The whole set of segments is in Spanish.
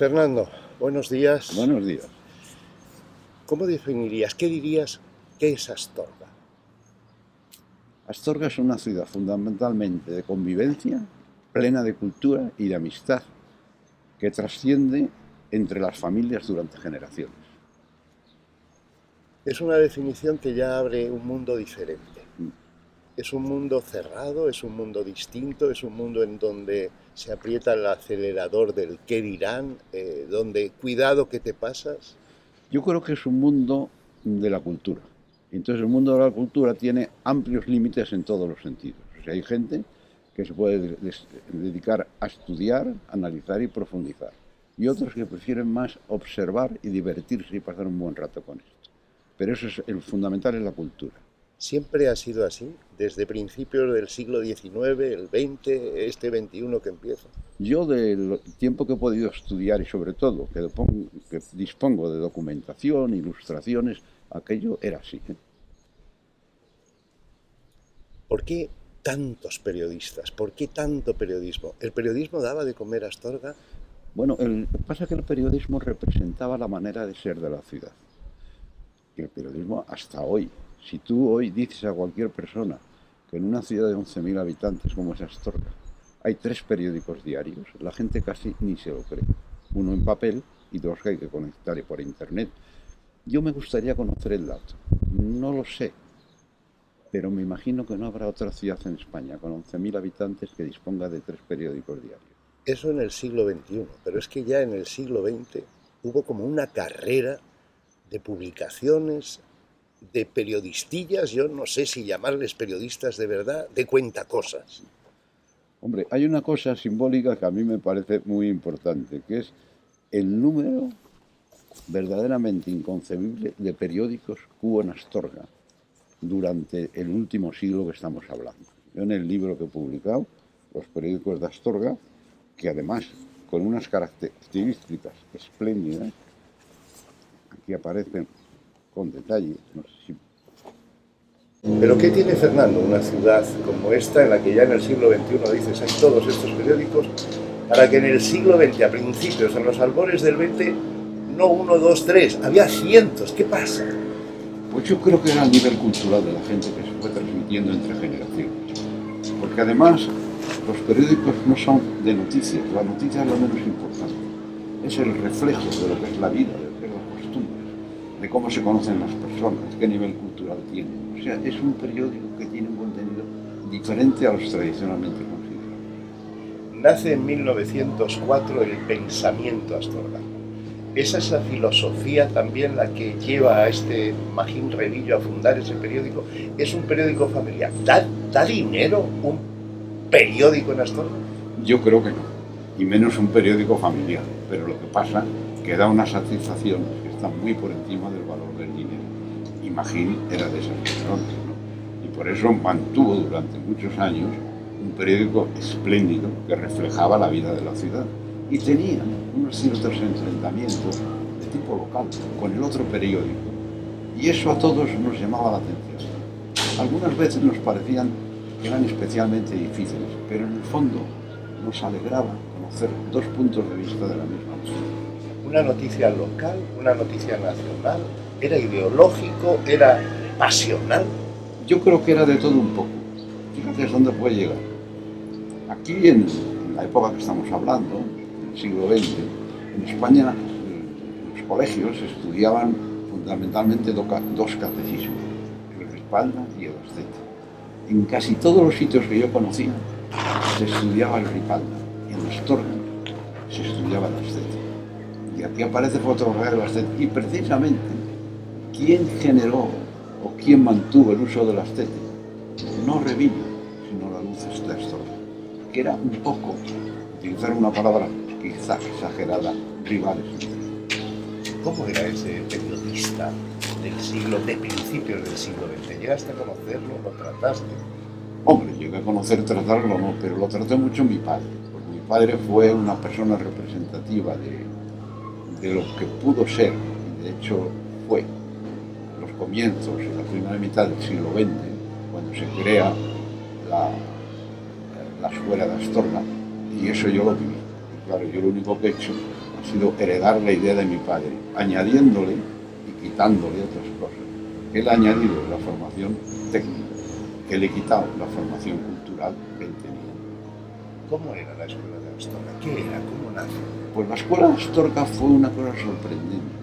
Fernando, buenos días. Buenos días. ¿Cómo definirías, qué dirías, qué es Astorga? Astorga es una ciudad fundamentalmente de convivencia, plena de cultura y de amistad, que trasciende entre las familias durante generaciones. Es una definición que ya abre un mundo diferente. Es un mundo cerrado, es un mundo distinto, es un mundo en donde se aprieta el acelerador del qué dirán, eh, donde cuidado que te pasas. Yo creo que es un mundo de la cultura. Entonces el mundo de la cultura tiene amplios límites en todos los sentidos. O hay gente que se puede dedicar a estudiar, analizar y profundizar. Y otros que prefieren más observar y divertirse y pasar un buen rato con esto. Pero eso es el fundamental es la cultura. Siempre ha sido así, desde principios del siglo XIX, el XX, este XXI que empieza. Yo del tiempo que he podido estudiar y sobre todo que, que dispongo de documentación, ilustraciones, aquello era así. ¿eh? ¿Por qué tantos periodistas? ¿Por qué tanto periodismo? ¿El periodismo daba de comer a Astorga? Bueno, el, pasa que el periodismo representaba la manera de ser de la ciudad. Y el periodismo hasta hoy si tú hoy dices a cualquier persona que en una ciudad de 11.000 habitantes como es Astorga hay tres periódicos diarios, la gente casi ni se lo cree. Uno en papel y dos que hay que conectar por internet. Yo me gustaría conocer el dato. No lo sé, pero me imagino que no habrá otra ciudad en España con 11.000 habitantes que disponga de tres periódicos diarios. Eso en el siglo XXI, pero es que ya en el siglo XX hubo como una carrera de publicaciones, de periodistillas, yo no sé si llamarles periodistas de verdad, de cuentacosas. Hombre, hay una cosa simbólica que a mí me parece muy importante, que es el número verdaderamente inconcebible de periódicos hubo en Astorga durante el último siglo que estamos hablando. Yo en el libro que he publicado, Los periódicos de Astorga, que además con unas características espléndidas, aquí aparecen con detalle. No sé si... Pero ¿qué tiene Fernando, una ciudad como esta, en la que ya en el siglo XXI dices hay todos estos periódicos, para que en el siglo XX, a principios, en los albores del XX, no uno, dos, tres, había cientos? ¿Qué pasa? Pues yo creo que era el nivel cultural de la gente que se fue transmitiendo entre generaciones. Porque además los periódicos no son de noticias, la noticia es lo menos importante. Es el reflejo de lo que es la vida, cómo se conocen las personas, qué nivel cultural tienen. O sea, es un periódico que tiene un contenido diferente a los tradicionalmente considerados. Nace en 1904 el pensamiento Astorga. Esa es la filosofía también la que lleva a este Magín Revillo a fundar ese periódico. Es un periódico familiar. ¿Da, da dinero un periódico en Astorga? Yo creo que no. Y menos un periódico familiar. Pero lo que pasa que da una satisfacción muy por encima del valor del dinero. Imagín era de esas personas. Y por eso mantuvo durante muchos años un periódico espléndido que reflejaba la vida de la ciudad. Y tenía unos ciertos enfrentamientos de tipo local con el otro periódico. Y eso a todos nos llamaba la atención. Algunas veces nos parecían que eran especialmente difíciles, pero en el fondo nos alegraba conocer dos puntos de vista de la misma una noticia local, una noticia nacional, era ideológico, era pasional. Yo creo que era de todo un poco. Fíjate dónde puede llegar. Aquí en, la época que estamos hablando, en el siglo XX, en España los colegios estudiaban fundamentalmente dos catecismos, el Ripalda y el Asceta. En casi todos los sitios que yo conocía se estudiaba el Ripalda, en Astorga se estudiaba el Asceta aquí aparece fotografía de y precisamente quién generó o quién mantuvo el uso de la estética no revino, sino la luz exterior, que era un poco, utilizar una palabra quizá exagerada, rivales. ¿Cómo era ese periodista del siglo, de principios del siglo XX? ¿Llegaste a conocerlo? ¿Lo trataste? Hombre, llegué a conocer, tratarlo no, pero lo traté mucho mi padre, porque mi padre fue una persona representativa de, de lo que pudo ser, y de hecho fue, los comienzos, en la primera mitad del siglo XX, cuando se crea la, la escuela de Astorga, y eso yo lo viví. claro, yo lo único que he hecho ha sido heredar la idea de mi padre, añadiéndole y quitándole otras cosas. Él ha añadido la formación técnica, que le he quitado la formación cultural que él tenía. ¿Cómo era la escuela de Astorga? ¿Qué era? ¿Cómo nace? Pues la escuela de Astorga fue una cosa sorprendente.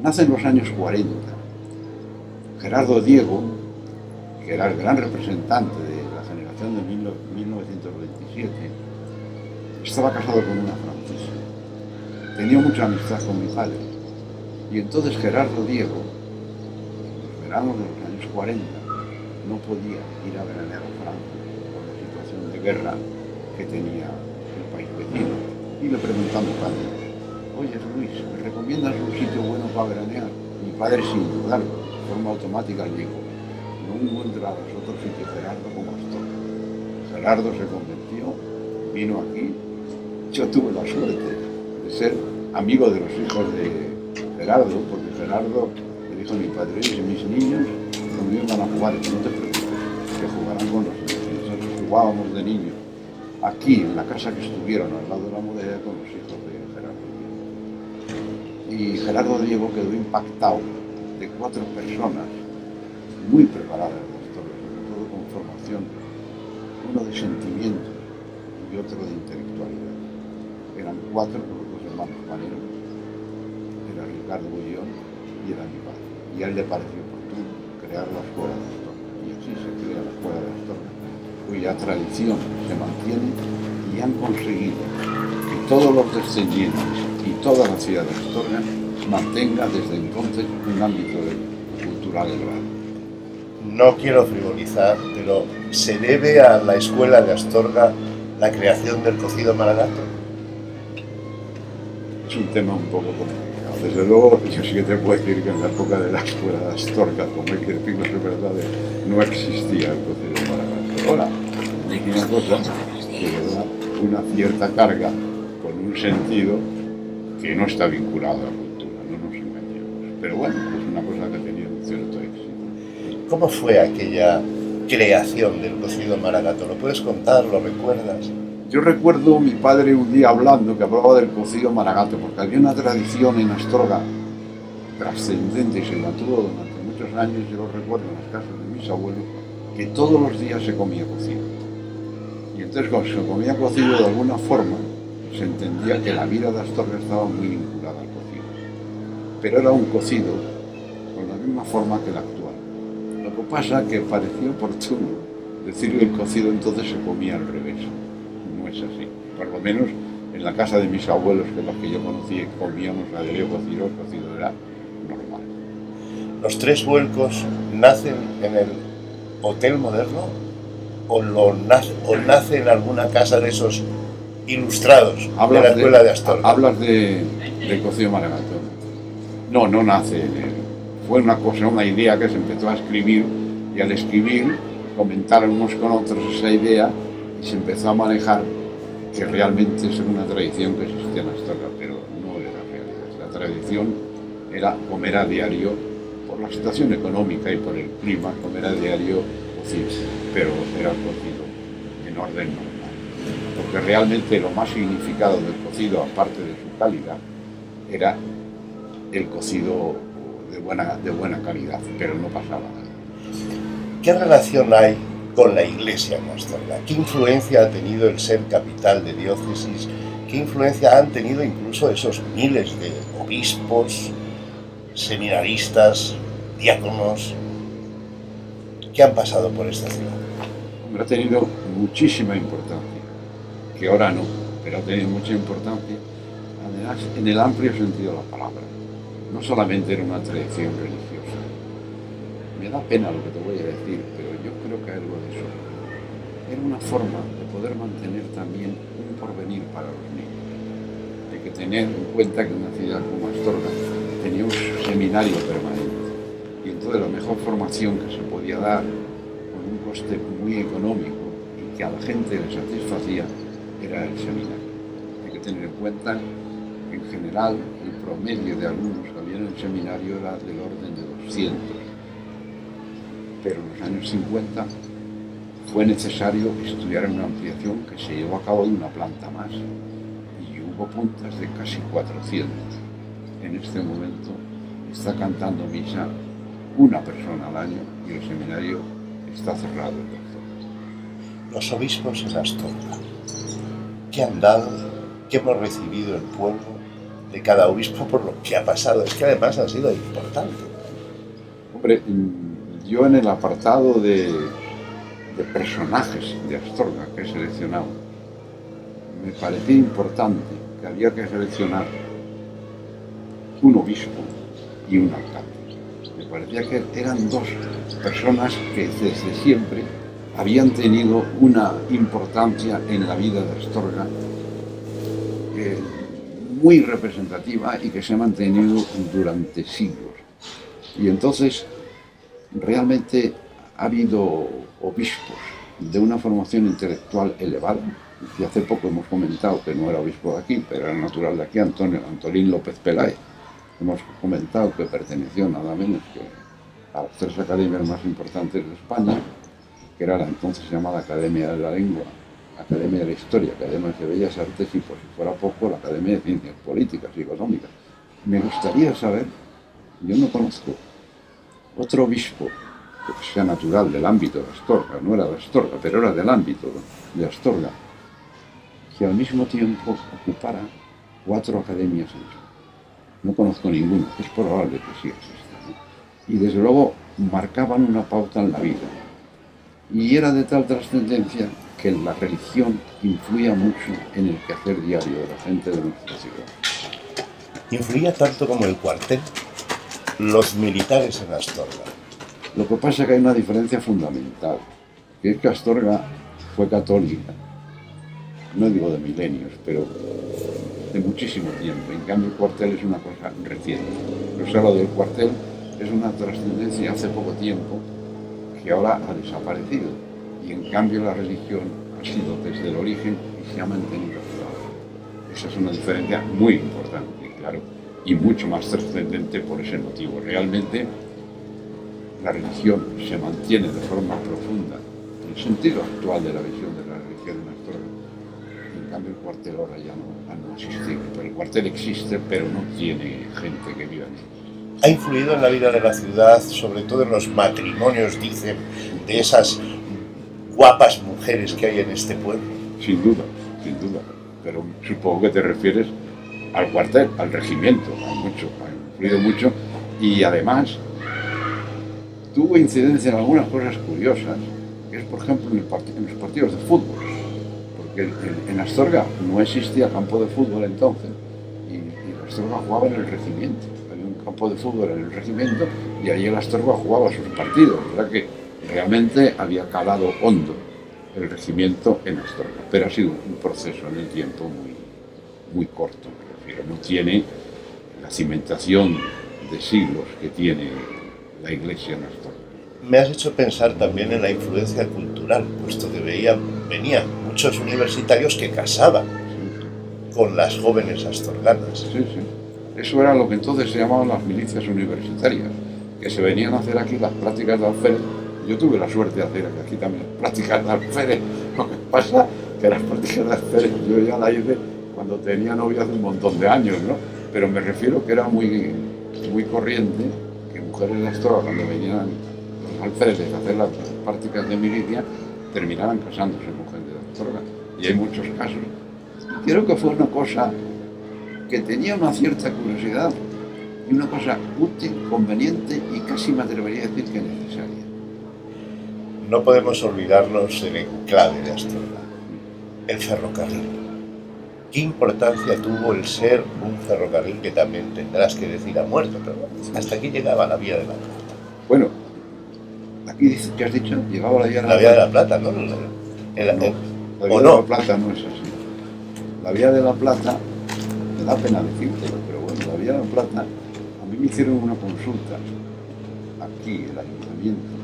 Nace en los años 40. Gerardo Diego, que era el gran representante de la generación de 1927, estaba casado con una francesa. Tenía mucha amistad con mi padre. Y entonces Gerardo Diego, en de los años 40, no podía ir a veranear a Francia por la situación de guerra que tenía el país vecino. Y le preguntó a mi padre, oye Luis, ¿me recomiendas un sitio bueno para veranear? Mi padre sin dudarlo, de forma automática le dijo, no encuentras otro sitio Gerardo como Astorga. Gerardo se convirtió, vino aquí, yo tuve la suerte de ser amigo de los hijos de Gerardo, porque Gerardo le dijo a mi padre, si mis niños conmigo van a jugar, no te preocupes, que jugarán con los nosotros jugábamos de niños aquí, en la casa que estuvieron, al lado de la muralla, con los hijos de Gerardo Y Gerardo Diego quedó impactado de cuatro personas muy preparadas historia, sobre todo con formación, uno de sentimientos y otro de intelectualidad. Eran cuatro, los hermanos Panero, era Ricardo Bullón y era mi padre. Y a él le pareció oportuno crear la escuela de Astorga. Y así se crea la escuela de Astorga, cuya tradición se mantiene y han conseguido que todos los descendientes y toda la ciudad de Astorga mantenga desde entonces un ámbito cultural elevado. No quiero frivolizar, pero ¿se debe a la escuela de Astorga la creación del cocido maragato? Es un tema un poco complicado. Desde luego, yo sí que te puedo decir que en la época de la escuela de Astorga, como hay que decirlo de verdad, no existía el cocido maragato. Ahora, es una cosa que le da una cierta carga con un sentido que no está vinculado a la cultura, no nos engañemos. Pero bueno, es una cosa que ha tenido un cierto éxito. ¿Cómo fue aquella creación del cocido maragato? ¿Lo puedes contar? ¿Lo recuerdas? Yo recuerdo mi padre un día hablando que hablaba del cocido maragato, porque había una tradición en Astorga trascendente y se mantuvo durante muchos años, yo lo recuerdo en las casas de mis abuelos, que todos los días se comía cocido. Y entonces cuando se comía cocido de alguna forma, se entendía que la vida de Astorga estaba muy vinculada al cocido. Pero era un cocido con la misma forma que el actual. Lo que pasa es que pareció oportuno decir que el cocido entonces se comía al revés. No es así. Por lo menos en la casa de mis abuelos, que los que yo conocí, comíamos la de Leo cocido, el cocido era normal. ¿Los tres vuelcos nacen en el hotel moderno o, lo nace, o nace en alguna casa de esos ilustrados de la escuela de, Astorga? Hablas de, de cocido maragato. No, no nace en él. Fue una cosa, una idea que se empezó a escribir y al escribir comentaron unos con otros esa idea y se empezó a manejar que realmente es una tradición que existía en Astorga, pero no era realidad. La tradición era comer a diario, la situación económica y por el clima, comer a diario cocido, pero era cocido en orden normal. Porque realmente lo más significado del cocido, aparte de su calidad, era el cocido de buena, de buena calidad, pero no pasaba nada. ¿Qué relación hay con la iglesia en Astorga? ¿Qué influencia ha tenido el ser capital de diócesis? ¿Qué influencia han tenido incluso esos miles de obispos, seminaristas, diáconos que han pasado por esta ciudad? Hombre, ha tenido muchísima importancia, que ahora no, pero ha tenido mucha importancia además, en el amplio sentido de la palabra. No solamente era una tradición religiosa. Me da pena lo que te voy a decir, pero yo creo que algo de eso era una forma de poder mantener también un porvenir para los niños. Hay que tener en cuenta que una ciudad como Astorga tenía un seminario permanente. Entonces la mejor formación que se podía dar con un coste muy económico y que a la gente le satisfacía era el seminario. Hay que tener en cuenta que en general el promedio de alumnos que había en el seminario era del orden de 200. Pero en los años 50 fue necesario estudiar una ampliación que se llevó a cabo de una planta más y hubo puntas de casi 400. En este momento está cantando misa una persona al año y el seminario está cerrado. Los obispos en Astorga, ¿qué han dado? ¿Qué hemos recibido el pueblo de cada obispo por lo que ha pasado? Es que además ha sido importante. Hombre, yo en el apartado de, de personajes de Astorga que he seleccionado, me parecía importante que había que seleccionar un obispo y un alcalde. Parecía que eran dos personas que desde siempre habían tenido una importancia en la vida de Astorga eh, muy representativa y que se ha mantenido durante siglos. Y entonces realmente ha habido obispos de una formación intelectual elevada, y hace poco hemos comentado que no era obispo de aquí, pero era natural de aquí, Antonio Antolín López Peláez. Hemos comentado que perteneció nada menos que a las tres academias más importantes de España, que era la entonces llamada Academia de la Lengua, Academia de la Historia, Academia de Bellas Artes y, por si fuera poco, la Academia de Ciencias Políticas y Económicas. Me gustaría saber, yo no conozco otro obispo que sea natural del ámbito de Astorga, no era de Astorga, pero era del ámbito de Astorga, que al mismo tiempo ocupara cuatro academias en España. No conozco ninguno, es probable que sí exista. Y desde luego marcaban una pauta en la vida. Y era de tal trascendencia que la religión influía mucho en el quehacer diario de la gente de nuestra ciudad. Influía tanto como el cuartel, los militares en Astorga. Lo que pasa es que hay una diferencia fundamental, que es que Astorga fue católica no digo de milenios, pero muchísimo tiempo. En cambio, el cuartel es una cosa reciente. Pero lo del cuartel es una trascendencia hace poco tiempo que ahora ha desaparecido. Y en cambio, la religión ha sido desde el origen y se ha mantenido Esa es una diferencia muy importante, claro, y mucho más trascendente por ese motivo. Realmente, la religión se mantiene de forma profunda el sentido actual de la visión cambio el cuartel ahora ya no, existe. el cuartel existe, pero no tiene gente que viva en él. ¿Ha influido en la vida de la ciudad, sobre todo en los matrimonios, dicen, de esas guapas mujeres que hay en este pueblo? Sin duda, sin duda. Pero supongo que te refieres al cuartel, al regimiento, ha, mucho, ha influido mucho. Y además, tuvo incidencia en algunas cosas curiosas, que es por ejemplo en, en los partidos de fútbol en, Astorga no existía campo de fútbol entonces y, y Astorga jugaba en el regimiento. Había un campo de fútbol en el regimiento y allí el Astorga jugaba sus partidos. Sea que realmente había calado hondo el regimiento en Astorga. Pero ha sido un proceso en el tiempo muy, muy corto. no tiene la cimentación de siglos que tiene la iglesia en Astorga. Me has hecho pensar también en la influencia cultural, puesto que veía, venían muchos universitarios que casaban con las jóvenes astorganas. Sí, sí. Eso era lo que entonces se llamaban las milicias universitarias, que se venían a hacer aquí las prácticas de alférez. Yo tuve la suerte de hacer aquí también las prácticas de alférez. Lo que pasa que las prácticas de alférez yo ya las hice cuando tenía novia hace un montón de años, ¿no? Pero me refiero que era muy, muy corriente que mujeres de Astorga, cuando venían los alféreces a hacer las prácticas de milicia, terminaran casándose con y hay muchos casos. Creo que fue una cosa que tenía una cierta curiosidad y una cosa útil, conveniente y casi me atrevería a decir que necesaria. No podemos olvidarnos del enclave de Astorga, el ferrocarril. ¿Qué importancia tuvo el ser un ferrocarril que también tendrás que decir a muerto? Pero hasta aquí llegaba la vía de la Plata. Bueno, aquí dices que has dicho, llegaba la vía de la, la Vía de la Plata, ¿no? La vía de la Plata no es así. La vía de la Plata, me da pena decírtelo, pero bueno, la vía de la Plata, a mí me hicieron una consulta aquí, el ayuntamiento,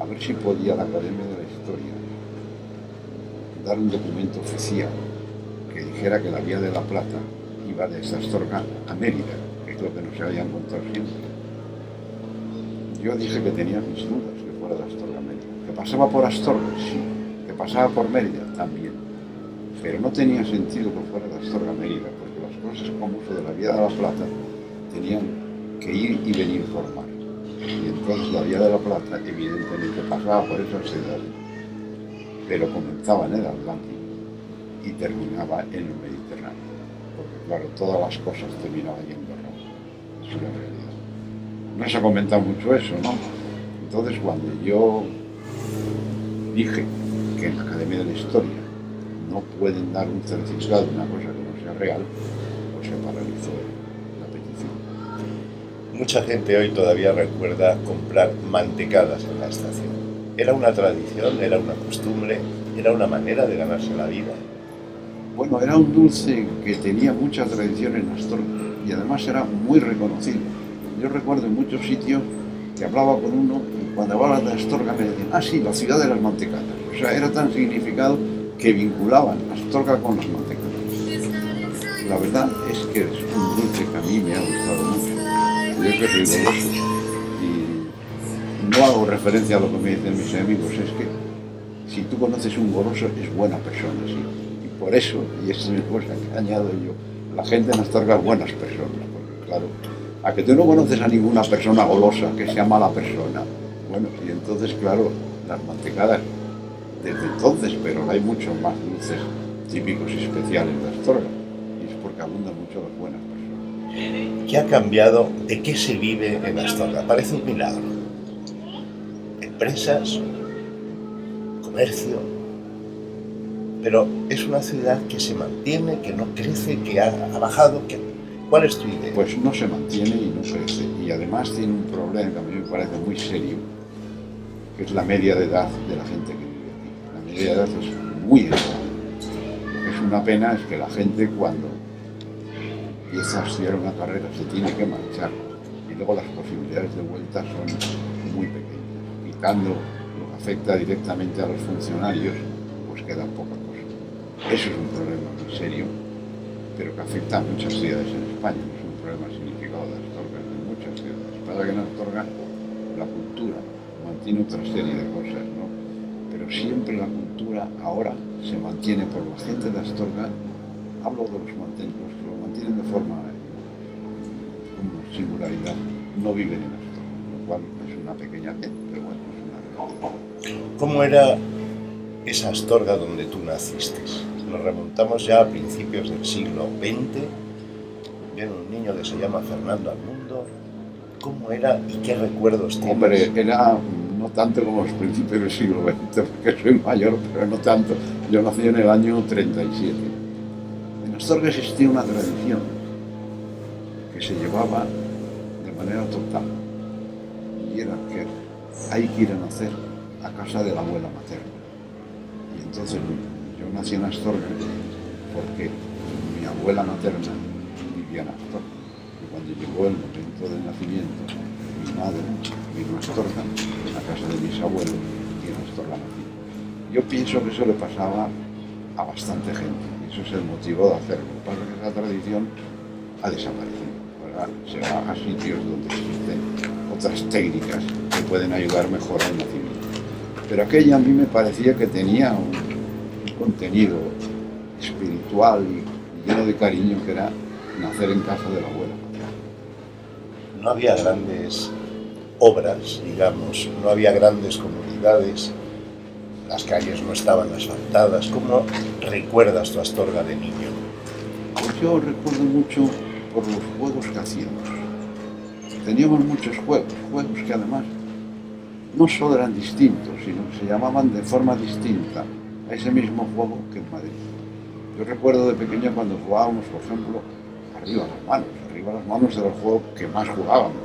a ver si podía la Academia de la Historia dar un documento oficial que dijera que la vía de la Plata iba de Astorga a Mérida, que es lo que no se había encontrado siempre. Yo dije que tenía mis dudas que fuera de Astorga a Mérida. Que pasaba por Astorga, sí. Que pasaba por Mérida, también pero no tenía sentido que fuera de Astorga a Mérida, porque las cosas como uso de la Vía de la Plata tenían que ir y venir por mar. Y entonces la Vía de la Plata evidentemente pasaba por esas ciudades, pero comenzaba en el Atlántico y terminaba en el Mediterráneo. Porque claro, todas las cosas terminaban yendo a Roma. Es una realidad. No se ha comentado mucho eso, ¿no? Entonces cuando yo dije que en la Academia de la Historia no pueden dar un certificado de una cosa que no sea real, pues se paralizó la petición. Mucha gente hoy todavía recuerda comprar mantecadas en la estación. ¿Era una tradición, era una costumbre, era una manera de ganarse la vida? Bueno, era un dulce que tenía mucha tradición en Astorga y además era muy reconocido. Yo recuerdo en muchos sitios que hablaba con uno y cuando hablaba de Astorga me decían, ah sí, la ciudad de las mantecadas. O sea, era tan significado que vinculaban Astorga con las mantecadas. La verdad es que es un dulce que a mí me ha gustado mucho. Yo soy rigoroso y no hago referencia a lo que me dicen mis amigos, es que si tú conoces un goloso es buena persona, sí. Y por eso, y esa es mi cosa que añado yo, la gente en Astorga es buenas personas, porque claro, a que tú no conoces a ninguna persona golosa que sea mala persona. Bueno, y entonces, claro, las mantecadas desde entonces, pero hay muchos más dulces típicos y especiales de Astorga. Y es porque abundan mucho las buenas personas. ¿Qué ha cambiado? ¿De qué se vive en Astorga? Parece un milagro. Empresas, comercio, pero es una ciudad que se mantiene, que no crece, que ha, ha bajado. Que... ¿Cuál es tu idea? Pues no se mantiene y no crece. Y además tiene un problema que a mí me parece muy serio, que es la media de edad de la gente que edad es muy es una pena es que la gente cuando empieza a estudiar una carrera se tiene que marchar y luego las posibilidades de vuelta son muy pequeñas. Quitando lo que afecta directamente a los funcionarios, pues queda poca cosa. Eso es un problema muy serio, pero que afecta a muchas ciudades en España. Es un problema significado de Astorga, es de muchas ciudades. Pasa que en Astorga la cultura mantiene otra serie de cosas. Pero siempre la cultura ahora se mantiene por la gente de Astorga, hablo de los mantenidos, que lo mantienen de forma eh, como singularidad, no viven en Astorga, lo cual es una pequeña gente, pero bueno, es una realidad. ¿Cómo era esa Astorga donde tú naciste? Nos remontamos ya a principios del siglo XX. Viene un niño que se llama Fernando al mundo. ¿Cómo era y qué recuerdos tienes? Hombre, era no tanto como los principios del siglo XX, porque soy mayor, pero no tanto. Yo nací en el año 37. En Astorga existía una tradición que se llevaba de manera total, y era que hay que ir a nacer a casa de la abuela materna. Y entonces yo nací en Astorga porque mi abuela materna vivía en Astorga. Y cuando llegó el momento del nacimiento, mi madre vino a Astorga, casa de mis abuelos, y en Astorga nací. Yo pienso que eso le pasaba a bastante gente, y eso es el motivo de hacerlo. Lo que esa tradición ha desaparecido. ¿verdad? Se va a sitios donde existen otras técnicas que pueden ayudar mejor al nacimiento. Pero aquella a mí me parecía que tenía un, un contenido espiritual y lleno de cariño que era nacer en casa de la abuela. No había grandes obras, digamos, no había grandes comunidades, las calles no estaban asfaltadas. ¿Cómo recuerdas tu Astorga de niño? Pues yo recuerdo mucho por los juegos que hacíamos. Teníamos muchos juegos, juegos que además no solo eran distintos, sino que se llamaban de forma distinta a ese mismo juego que en Madrid. Yo recuerdo de pequeño cuando jugábamos, por ejemplo, arriba las manos. Arriba las manos era el juego que más jugábamos.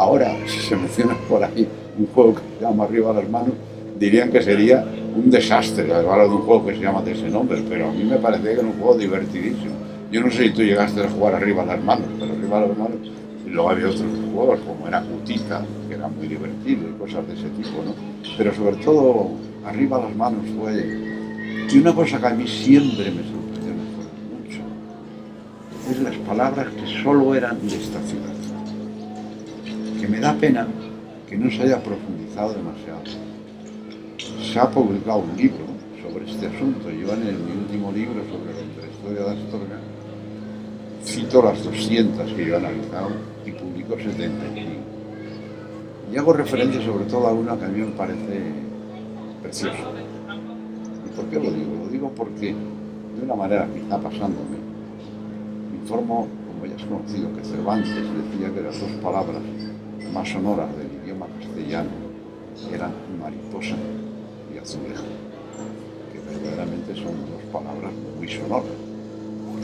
Ahora, si se menciona por ahí un juego que se llama arriba las manos, dirían que sería un desastre hablar de un juego que se llama de ese nombre, pero a mí me parece que era un juego divertidísimo. Yo no sé si tú llegaste a jugar arriba las manos, pero arriba las manos, y luego había otros juegos como era Cutita, que era muy divertido y cosas de ese tipo, ¿no? Pero sobre todo, arriba las manos fue... Y una cosa que a mí siempre me sorprendió mucho, es las palabras que solo eran de esta ciudad. Que me da pena que no se haya profundizado demasiado. Se ha publicado un libro sobre este asunto. Yo en el, mi último libro sobre la historia de Astorga cito las 200 que yo he analizado y publico 75. Y hago referencia sobre todo a una que a mí me parece preciosa. ¿Y por qué lo digo? Lo digo porque, de una manera que está pasándome, me informo, como ya has conocido, que Cervantes decía que las dos palabras más sonoras del idioma castellano eran mariposa y azulejo, que verdaderamente son dos palabras muy sonoras.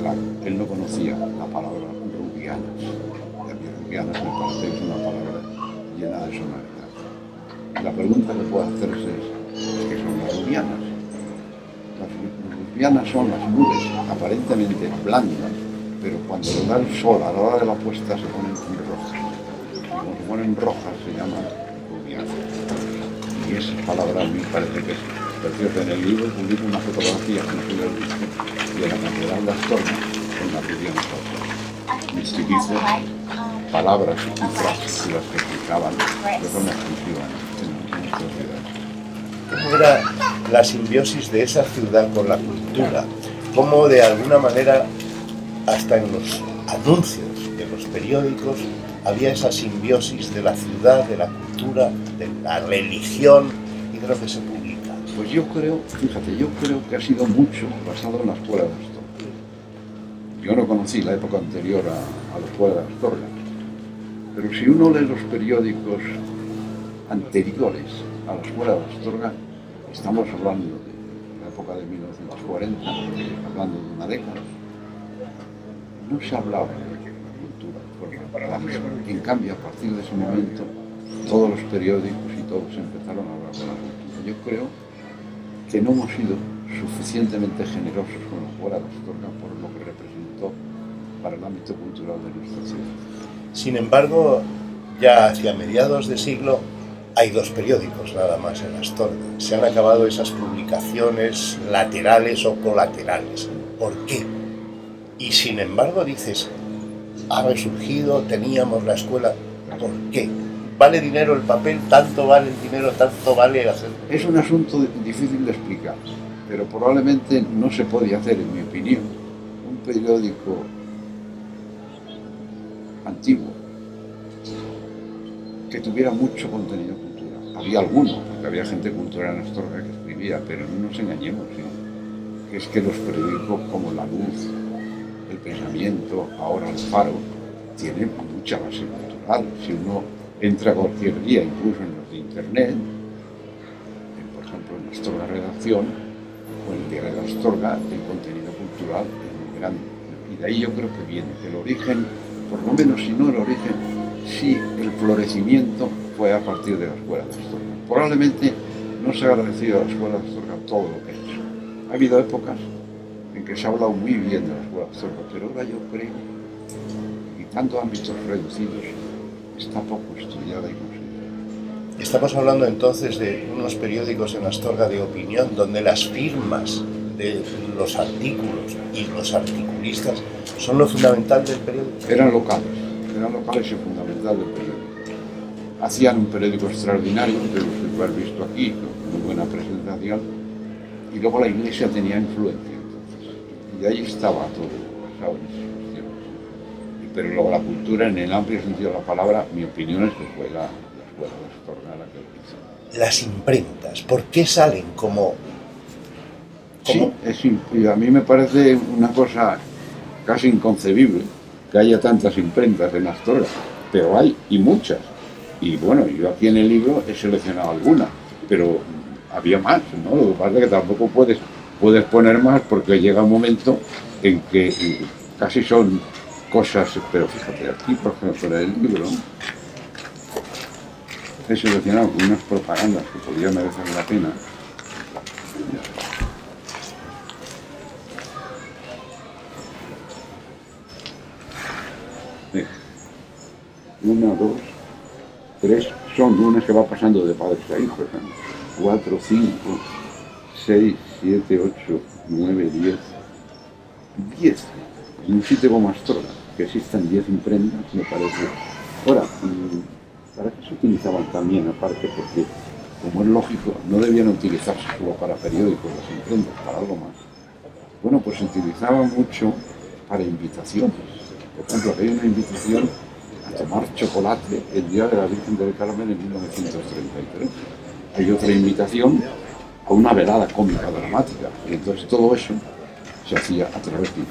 Claro, él no conocía la palabra rubianas, y a mí rubianas me parece que es una palabra llena de sonoridad. La pregunta que puede hacerse es, ¿qué son las rubianas? Las rubianas son las nubes aparentemente blandas, pero cuando le da el sol a la hora de la puesta se ponen rojas. Ponen rojas se rubianas. Y esa palabra a mí parece que es preciosa. En el libro publico una fotografía que no visto, de la Catedral de Astorga con la rubiana falsa. Y utilizo palabras y frases las que explicaban de forma exclusiva en, en nuestra ciudad. ¿Cómo era la simbiosis de esa ciudad con la cultura? ¿Cómo de alguna manera, hasta en los anuncios de los periódicos, había esa simbiosis de la ciudad, de la cultura, de la religión y de lo que se publica? Pues yo creo, fíjate, yo creo que ha sido mucho basado en la escuela de Astorga. Yo no conocí la época anterior a, a la escuela de Astorga, pero si uno lee los periódicos anteriores a la escuela de Astorga, estamos hablando de la época de 1940, hablando de una década, no se hablaba misma. En cambio, a partir de ese momento, todos los periódicos y todos empezaron a hablar de la cultura. Yo creo que no hemos sido suficientemente generosos con la escuela de Astorga por lo que representó para el ámbito cultural de nuestra ciudad. Sin embargo, ya hacia mediados de siglo hay dos periódicos nada más en Astorga. Se han acabado esas publicaciones laterales o colaterales. ¿Por qué? Y sin embargo dices, ha resurgido, teníamos la escuela. ¿Por qué? ¿Vale dinero el papel? ¿Tanto vale el dinero? ¿Tanto vale hacer? Es un asunto difícil de explicar, pero probablemente no se podía hacer, en mi opinión, un periódico antiguo que tuviera mucho contenido cultural. Había algunos, porque había gente cultural en Astorga que escribía, pero no nos engañemos, ¿sí? que es que los periódicos como La Luz, El Pensamiento, ahora El Faro, tienen mucha base cultural. Si uno entra cualquier día, incluso en los de Internet, por ejemplo en Astorga Redacción o en el Diario de Astorga, el contenido cultural es muy grande. Y de ahí yo creo que viene, el origen, por lo menos si no el origen, sí el florecimiento fue a partir de la Escuela de Astorga. Probablemente no se ha agradecido a la Escuela de Astorga todo lo que ha hecho. Ha habido épocas en que se ha hablado muy bien de la Escuela de Astorga, pero ahora yo creo, quitando ámbitos reducidos, está poco estudiada y considerada. Estamos hablando entonces de unos periódicos en Astorga de opinión donde las firmas de los artículos y los articulistas son lo fundamental del periódico. Eran locales, eran locales y fundamental del periódico. Hacían un periódico extraordinario, de los que tú has visto aquí, con muy buena presentación, y luego la iglesia tenía influencia. Y ahí estaba todo basado en esas cuestiones. Y- Pero luego la cultura, en el amplio sentido de la palabra, mi opinión es que fue la, la escuela de la que lo hizo. Las imprentas, ¿por qué salen como... Sí, es a mí me parece una cosa casi inconcebible que haya tantas imprentas en Astorga, pero hay y muchas. Y bueno, yo aquí en el libro he seleccionado algunas, pero había más, ¿no? Lo que pasa es que tampoco puedes, puedes poner más porque llega un momento en que eh, casi son cosas, pero fíjate, aquí por ejemplo en el libro he seleccionado unas propagandas que podrían merecer la pena. Una, dos, tres, son unas que va pasando de padres a hijos. Cuatro, cinco, seis, siete, ocho, nueve, diez. Diez. En un sitio como Astorga, que existan diez imprentas, me parece. Ahora, mm, ¿para qué se utilizaban también, aparte? Porque, como es lógico, no debían utilizarse solo para periódicos las imprentas, para algo más. Bueno, pues se utilizaban mucho para invitaciones Por ejemplo, hay una invitación a tomar chocolate el día de la Virgen del Carmen en 1933. Hay otra invitación a una velada cómica dramática. Y entonces todo eso se hacía a través de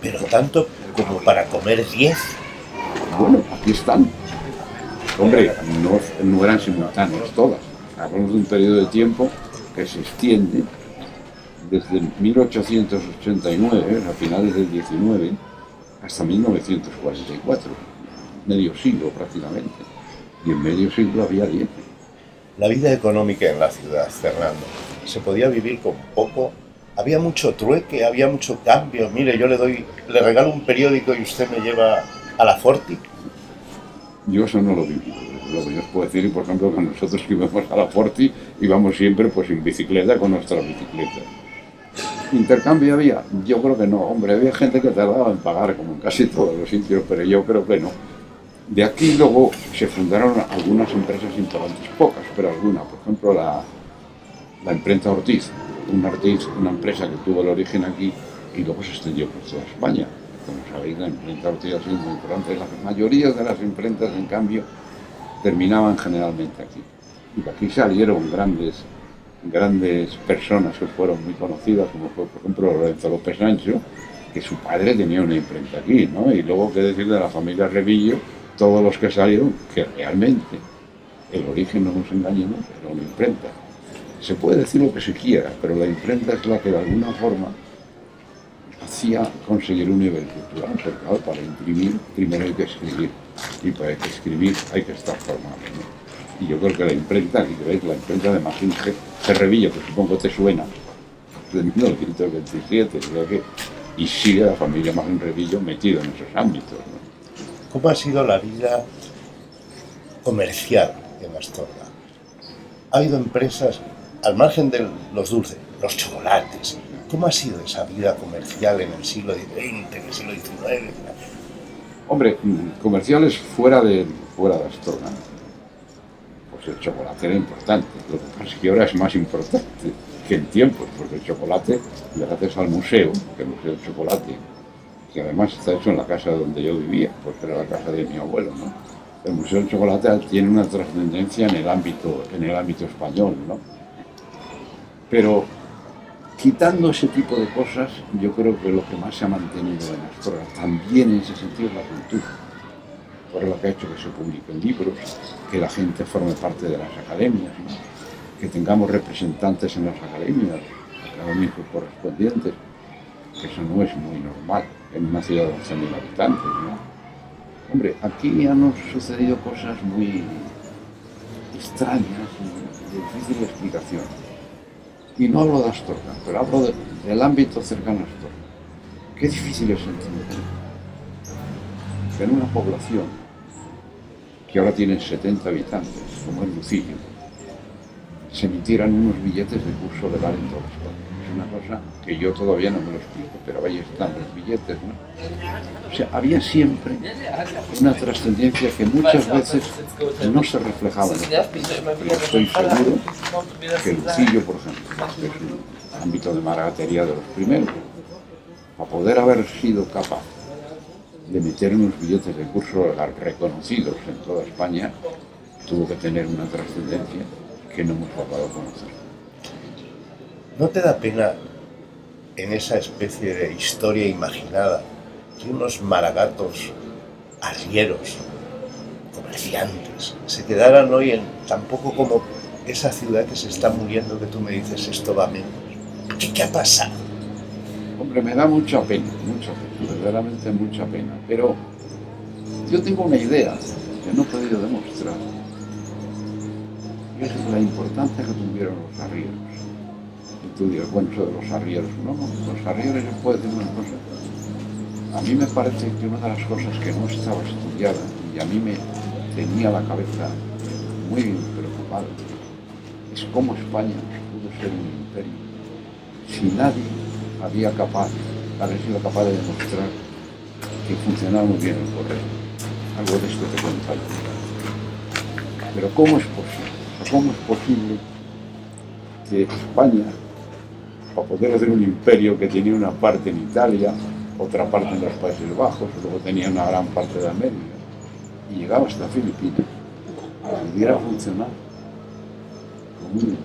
Pero tanto como para comer 10. Bueno, aquí están. Hombre, no, no eran simultáneas todas. Hablamos de un periodo de tiempo que se extiende desde 1889, a finales del 19, hasta 1944, medio siglo prácticamente. Y en medio siglo había 10. La vida económica en la ciudad, Fernando, se podía vivir con poco. Había mucho trueque, había mucho cambio. Mire, yo le doy, le regalo un periódico y usted me lleva a la Forti. Yo eso no lo viví. Lo que yo os puedo decir, por ejemplo, que nosotros que íbamos a la Forti íbamos siempre pues en bicicleta con nuestra bicicleta. ¿Intercambio había? Yo creo que no, hombre, había gente que tardaba en pagar, como en casi todos los sitios, pero yo creo que no. De aquí luego se fundaron algunas empresas importantes, pocas, pero algunas. Por ejemplo, la, la imprenta Ortiz, una, Ortiz, una empresa que tuvo el origen aquí y luego se extendió por toda España. Como sabéis, la imprenta Ortiz ha sido muy importante. La mayoría de las imprentas, en cambio, terminaban generalmente aquí. Y de aquí salieron grandes grandes personas que fueron muy conocidas, como fue, por ejemplo, Lorenzo López Sancho, que su padre tenía una imprenta aquí, ¿no? Y luego, qué decir de la familia Revillo, todos los que salieron, que realmente el origen, no nos engañemos, era una imprenta. Se puede decir lo que se quiera, pero la imprenta es la que de alguna forma hacía conseguir un nivel cultural. Porque para imprimir primero hay que escribir, y para escribir hay que estar formado. Y yo creo que la imprenta, aquí veis, la imprenta de Magín Cerrevillo, que supongo te suena, de 1927, creo que, y sigue la familia Magín Revillo metido en esos ámbitos. ¿Cómo ha sido la vida comercial en Astorga? Ha habido empresas, al margen de los dulces, los chocolates, ¿cómo ha sido esa vida comercial en el siglo XX, en el siglo XIX? Hombre, comerciales fuera de, fuera de Astorga el chocolate era importante. Lo que pasa es que ahora es más importante que en tiempos, porque el chocolate, gracias al museo, que el Museo del Chocolate, que además está hecho en la casa donde yo vivía, porque era la casa de mi abuelo, ¿no? El Museo del Chocolate tiene una trascendencia en el ámbito, en el ámbito español, ¿no? Pero quitando ese tipo de cosas, yo creo que lo que más se ha mantenido en Astorga, también en ese sentido, es la cultura por lo que ha hecho que se publiquen libros, que la gente forme parte de las academias, que tengamos representantes en las academias, académicos correspondientes, que eso no es muy normal en una ciudad de 11.000 habitantes. Hombre, aquí han sucedido cosas muy extrañas de difícil explicación. Y no hablo de Astorga, pero hablo del ámbito cercano a Astorga. Qué difícil es entender que en una población que ahora tienen 70 habitantes, como el Lucillo, se emitieran unos billetes de curso legal en todas partes. Una cosa que yo todavía no me lo explico, pero ahí están los billetes, ¿no? O sea, había siempre una trascendencia que muchas veces no se reflejaba. Pero estoy seguro que Lucillo, por ejemplo, que es un ámbito de maragatería de los primeros, para poder haber sido capaz de meter unos billetes de curso reconocidos en toda España, tuvo que tener una trascendencia que no hemos logrado conocer. ¿No te da pena en esa especie de historia imaginada que unos maragatos arrieros, comerciantes, se quedaran hoy en tampoco como esa ciudad que se está muriendo que tú me dices esto va menos? ¿Qué, qué ha pasado? Hombre, me da mucha pena, mucha pena verdaderamente mucha pena. Pero yo tengo una idea que no he podido demostrar, y es la importancia que tuvieron los arrieros. Dirás, bueno, eso de los arrieros, no, los arrieros, yo puedo decir una cosa. A mí me parece que una de las cosas que no estaba estudiada y a mí me tenía la cabeza muy preocupada es cómo España pudo ser un imperio si nadie había capaz haber sido capaz de demostrar que funcionaba muy bien el correo. Algo de esto te cuento. Pero ¿cómo es posible? ¿Cómo es posible que España, para poder hacer un imperio que tenía una parte en Italia, otra parte en los Países Bajos, luego tenía una gran parte de América y llegaba hasta Filipinas a vivir a funcionar como un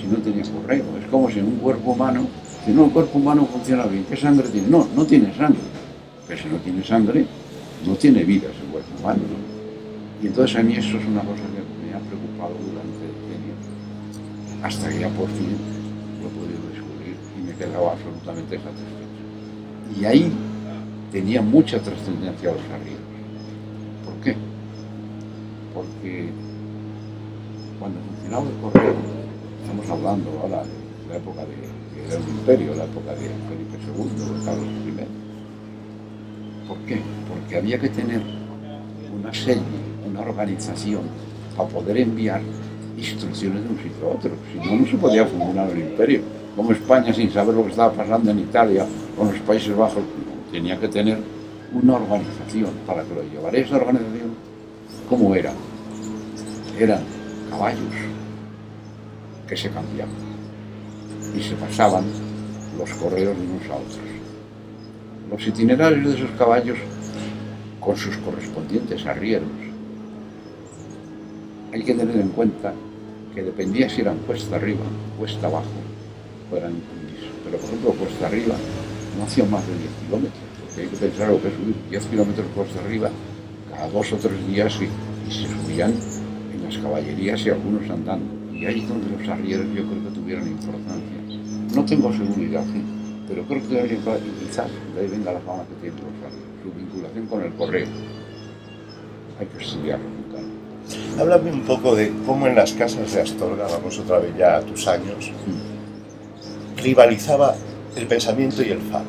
si no tenía correo. Es como si en un cuerpo humano, si no el cuerpo humano funciona bien, ¿qué sangre tiene? No, no tiene sangre. Pero si no tiene sangre, no tiene vida ese cuerpo humano. Y entonces a mí eso es una cosa que me ha preocupado durante años, hasta que ya por fin quedaba absolutamente satisfecho. Y ahí tenía mucha trascendencia los arrieros. ¿Por qué? Porque cuando funcionaba el correo, estamos hablando ahora de la época de, del imperio, la época de Felipe II, de Carlos I. ¿Por qué? Porque había que tener una serie, una organización para poder enviar instrucciones de un sitio a otro. Si no, no se podía funcionar el imperio. Como España, sin saber lo que estaba pasando en Italia o en los Países Bajos, tenía que tener una organización para que lo llevara. Esa organización, ¿cómo era? Eran caballos, que se cambiaban y se pasaban los correos de unos a otros. Los itinerarios de esos caballos con sus correspondientes arrieros. Hay que tener en cuenta que dependía si eran cuesta arriba, cuesta abajo, eran Pero por ejemplo, cuesta arriba no hacía más de 10 kilómetros, porque hay que pensar lo que es subir 10 kilómetros cuesta arriba cada dos o tres días y, y se subían en las caballerías y algunos andando y ahí es donde los arrieros yo creo que tuvieron importancia. No tengo seguridad, pero creo que de quizás de ahí venga la fama que tienen los arrieros, su vinculación con el correo. Hay que estudiarlo nunca. Háblame un poco de cómo en las casas de Astorga, vamos otra vez ya a tus años, rivalizaba el pensamiento y el faro.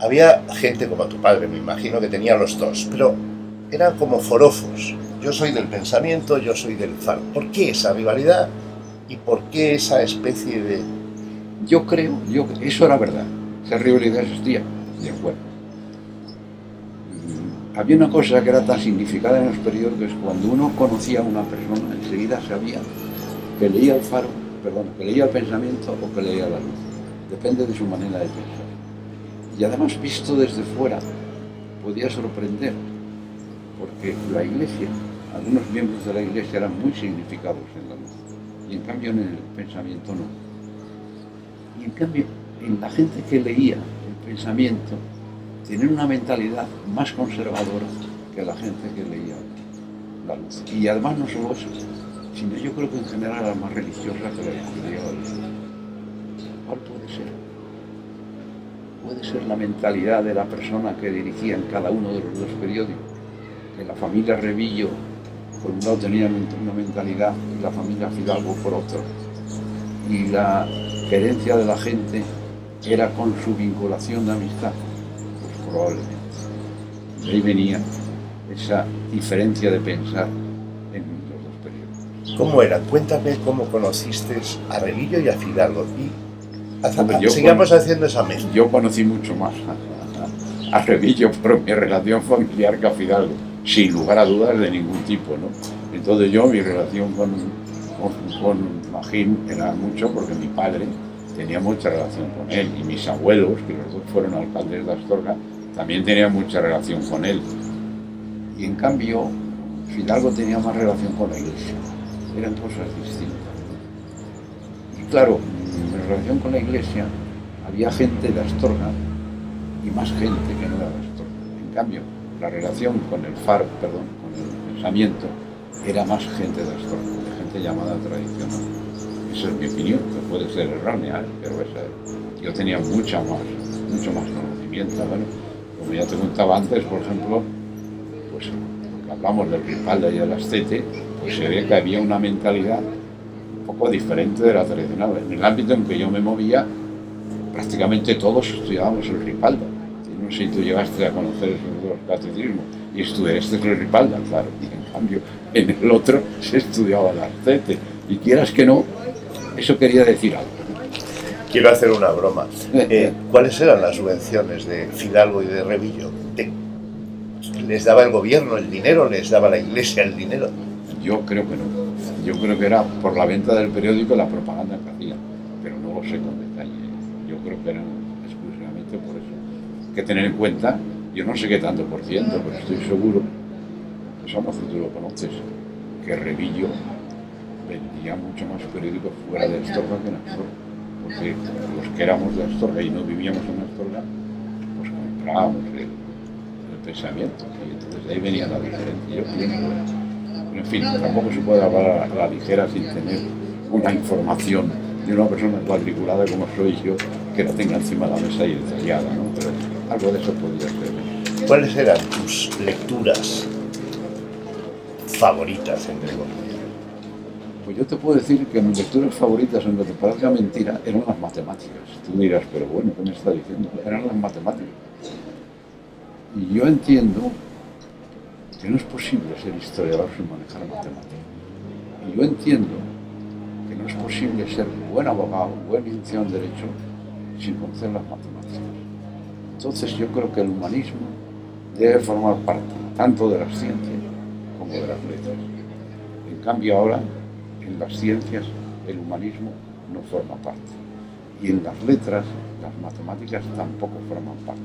Había gente como tu padre, me imagino, que tenía los dos, pero eran como forofos. Yo soy del pensamiento, yo soy del faro. ¿Por qué esa rivalidad ¿Y por qué esa especie de...? Yo creo, eso era verdad, esa rivalidad existía, de acuerdo. Había una cosa que era tan significada en los periódicos, cuando uno conocía a una persona, enseguida sabía que leía el faro, perdón, que leía el pensamiento o que leía la luz. Depende de su manera de pensar. Y además, visto desde fuera, podía sorprender, porque la iglesia, algunos miembros de la iglesia eran muy significados en la luz y en cambio en el pensamiento no. Y en cambio, en la gente que leía el pensamiento, tienen una mentalidad más conservadora que la gente que leía la luz. Y además no solo eso, sino yo creo que en general era más religiosa que la que leía la. ¿Cuál puede ser? Puede ser la mentalidad de la persona que dirigía en cada uno de los dos periódicos, que la familia Revillo por un lado tenían una mentalidad y la familia Fidalgo por otro. Y la querencia de la gente era con su vinculación de amistad, pues probablemente. De ahí venía esa diferencia de pensar en los dos periodos. ¿Cómo era? Cuéntame cómo conociste a Revillo y a Fidalgo. Sigamos haciendo esa mezcla. Yo conocí mucho más a, a Revillo por mi relación familiar que a Fidalgo sin lugar a dudas de ningún tipo. ¿no? Entonces yo mi relación con, con, con Magín era mucho porque mi padre tenía mucha relación con él y mis abuelos, que los dos fueron alcaldes de Astorga, también tenían mucha relación con él. Y en cambio, Fidalgo tenía más relación con la iglesia. Eran cosas distintas. Y claro, relación con la iglesia había gente de Astorga y más gente que no era de Astorga. En cambio, la relación con el faro, perdón, con el pensamiento, era más gente de astrónomo, de gente llamada tradicional. Esa es mi opinión, que puede ser errónea, ¿eh? pero yo tenía mucha más, mucho más conocimiento. Bueno, como ya te contaba antes, por ejemplo, pues hablamos del Ripalda y del Astete, pues se ve que había una mentalidad poco diferente de la tradicional. En el ámbito en que yo me movía, prácticamente todos estudiábamos el Ripalda no sé si tú llegaste a conocer el catecismo y estudiaste el Ripalda, claro, y en cambio en el otro se estudiaba el Arcete. Y quieras que no, eso quería decir algo. Quiero hacer una broma. Eh, ¿Cuáles eran las subvenciones de Fidalgo y de Revillo? ¿Les daba el gobierno el dinero? ¿Les daba la iglesia el dinero? Yo creo que no. Yo creo que era por la venta del periódico y la propaganda que hacía, pero no lo sé con detalle. Yo creo que eran exclusivamente por eso que tener en cuenta, yo no sé qué tanto por ciento, pero estoy seguro, eso no tú lo conoces, que Revillo vendía mucho más periódicos fuera de Astorga que en Astorga. Porque los que éramos de Astorga y no vivíamos en Astorga, pues comprábamos el, pensamiento. Y entonces de ahí venía la diferencia. En fin, tampoco se puede hablar a la ligera sin tener una información de una persona cuadriculada como soy yo, que la tenga encima de la mesa y detallada, ¿no? Pero algo de eso podría ser. ¿Cuáles eran tus lecturas favoritas, entre comillas? Pues yo te puedo decir que mis lecturas favoritas, aunque te parezca mentira, eran las matemáticas. Tú dirás, pero bueno, ¿qué me está diciendo? Eran las matemáticas. Y yo entiendo que no es posible ser historiador sin manejar matemáticas. Y yo entiendo que no es posible ser buen abogado, buen licenciado en Derecho, sin conocer las matemáticas. Entonces yo creo que el humanismo debe formar parte tanto de las ciencias como de las letras. En cambio ahora, en las ciencias, el humanismo no forma parte. Y en las letras, las matemáticas tampoco forman parte.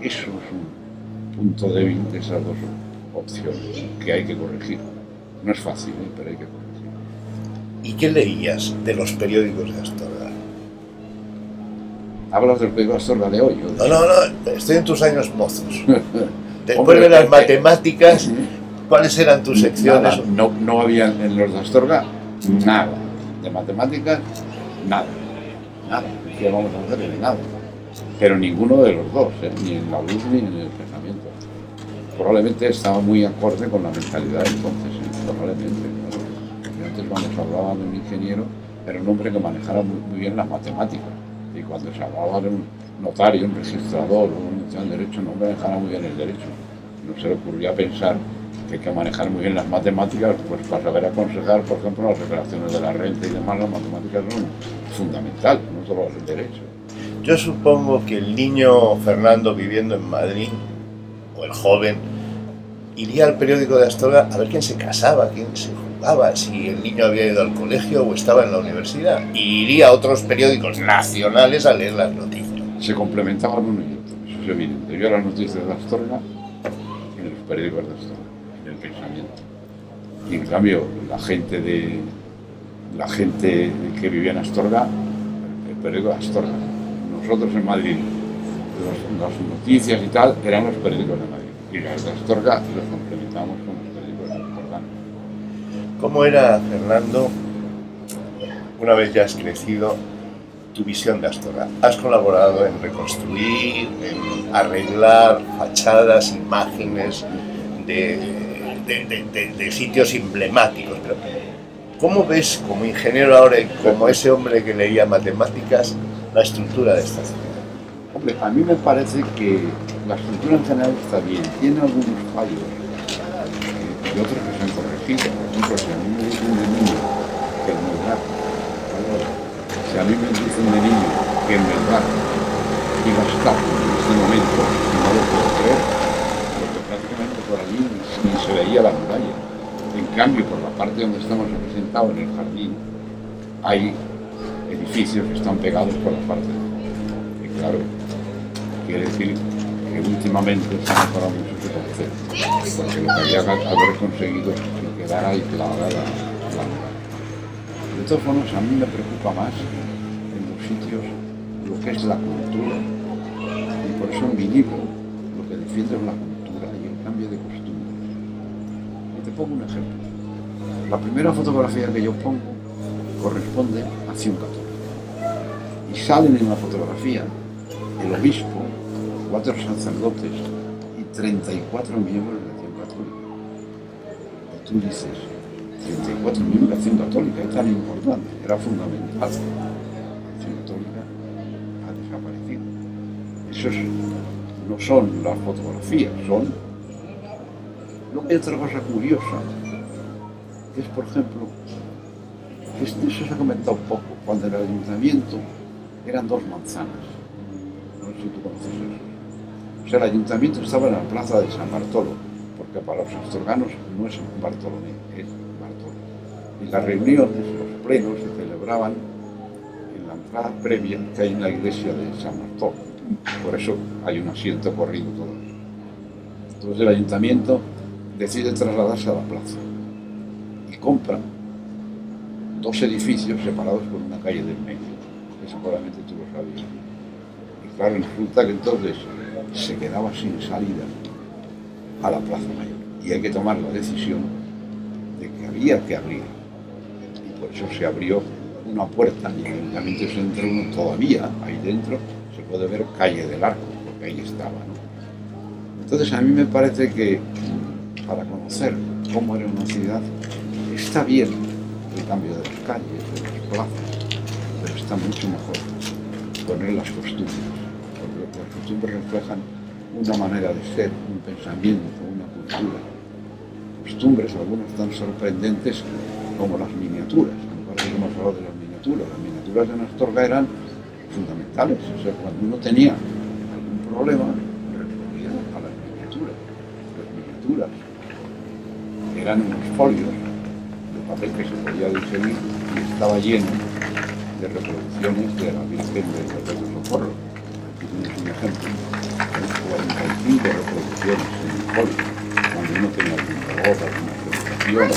Eso es un punto débil de esas dos opciones que hay que corregir. No es fácil, ¿eh? pero hay que corregir. ¿Y qué leías de los periódicos de Astorga? Hablas del periódico Astorga de hoy. ¿o de- No, no, no, estoy en tus años mozos. Después Hombre, de las eh, matemáticas, ¿cuáles eran tus secciones? Nada, no, no había en los de Astorga nada. De matemáticas, nada. Nada. ¿Qué vamos a hacer? Nada. Pero ninguno de los dos, ¿eh? ni en la luz ni en el. Probablemente estaba muy acorde con la mentalidad entonces, probablemente. antes cuando se hablaba de un ingeniero era un hombre que manejara muy, muy bien las matemáticas. Y cuando se hablaba de un notario, un registrador, un Derecho, no manejara muy bien el derecho. No se le ocurría pensar que hay que manejar muy bien las matemáticas, pues para saber aconsejar, por ejemplo, las declaraciones de la renta y demás, las matemáticas son fundamentales, no solo el derecho. Yo supongo que el niño Fernando viviendo en Madrid, o el joven, iría al periódico de Astorga a ver quién se casaba, quién se jugaba, si el niño había ido al colegio o estaba en la universidad. Y iría a otros periódicos nacionales a leer las noticias. Se complementaban uno y otro, eso es evidente. Yo las noticias de Astorga en los periódicos de Astorga, en el pensamiento. Y en cambio, la gente de la gente que vivía en Astorga, el periódico de Astorga. Nosotros en Madrid, los- las noticias y tal eran los periódicos de Madrid. Y las de Astorga los complementábamos con los periódicos de Astorga. ¿Cómo era, Fernando, una vez ya has crecido, tu visión de Astorga? Has colaborado en reconstruir, en arreglar fachadas, imágenes de, de- de- de- sitios emblemáticos. Pero, ¿Cómo ves como ingeniero ahora como ese hombre que leía matemáticas la estructura de esta ciudad? A mí me parece que la estructura en general está bien, tiene algunos fallos eh, y otros que se han corregido. Por ejemplo, si a mí me dicen de niño que el Melgar, si a mí me dicen de niño que el Melgar iba a estar en este momento, no lo puedo creer, porque prácticamente por allí ni, se veía la muralla. En cambio, por la parte donde estamos representados, en el jardín, hay edificios que están pegados por la parte y claro, quiere decir que últimamente se ha mejorado mucho ese concepto, porque lo que haber conseguido que quedara aislada la, la muralla. De todas formas, a mí me preocupa más en los sitios lo que es la cultura. Y por eso en mi libro lo que defiendo es la cultura y el cambio de costumbres. Y te pongo un ejemplo. La primera fotografía que yo pongo corresponde a Acción Católica. Y salen en la fotografía el obispo, cuatro sacerdotes y 34 miembros de Acción Católica. Y tú dices, 34 miembros de Acción Católica, es tan importante, era fundamental. Acción Católica ha desaparecido. Eso es- no son las fotografías, son... Luego hay otra cosa curiosa, que es, por ejemplo, que esto- se ha comentado poco, cuando el ayuntamiento eran dos manzanas. No sé si tú conoces eso. O sea, el ayuntamiento estaba en la plaza de San Bartolo, porque para los astorganos no es Bartolomé, es Bartolo. Y las reuniones, los plenos, se celebraban en la entrada previa que hay en la iglesia de San Bartolo. Por eso hay un asiento corrido todo. Entonces el ayuntamiento decide trasladarse a la plaza y compra dos edificios separados por una calle del medio. Eso probablemente tú lo sabías. Claro, resulta que entonces se quedaba sin salida a la Plaza Mayor. Y hay que tomar la decisión de que había que abrir. Y por eso se abrió una puerta y el ayuntamiento entró uno todavía, ahí dentro se puede ver calle del arco, porque ahí estaba. Entonces a mí me parece que para conocer cómo era una ciudad está bien el cambio de las calles, de las plazas, pero está mucho mejor poner las costumbres, costumbres reflejan una manera de ser, un pensamiento, una cultura. Costumbres, algunas tan sorprendentes como las miniaturas. Que hemos hablado de las miniaturas. Las miniaturas de Astorga eran fundamentales. O sea, cuando uno tenía algún problema, recurría a las miniaturas. Las miniaturas eran unos folios de papel que se podía diseñar y estaba lleno de reproducciones de la Virgen Socorro. Ejemplo 45 reproducciones en el folio, cuando uno tenía alguna gota, alguna presentación,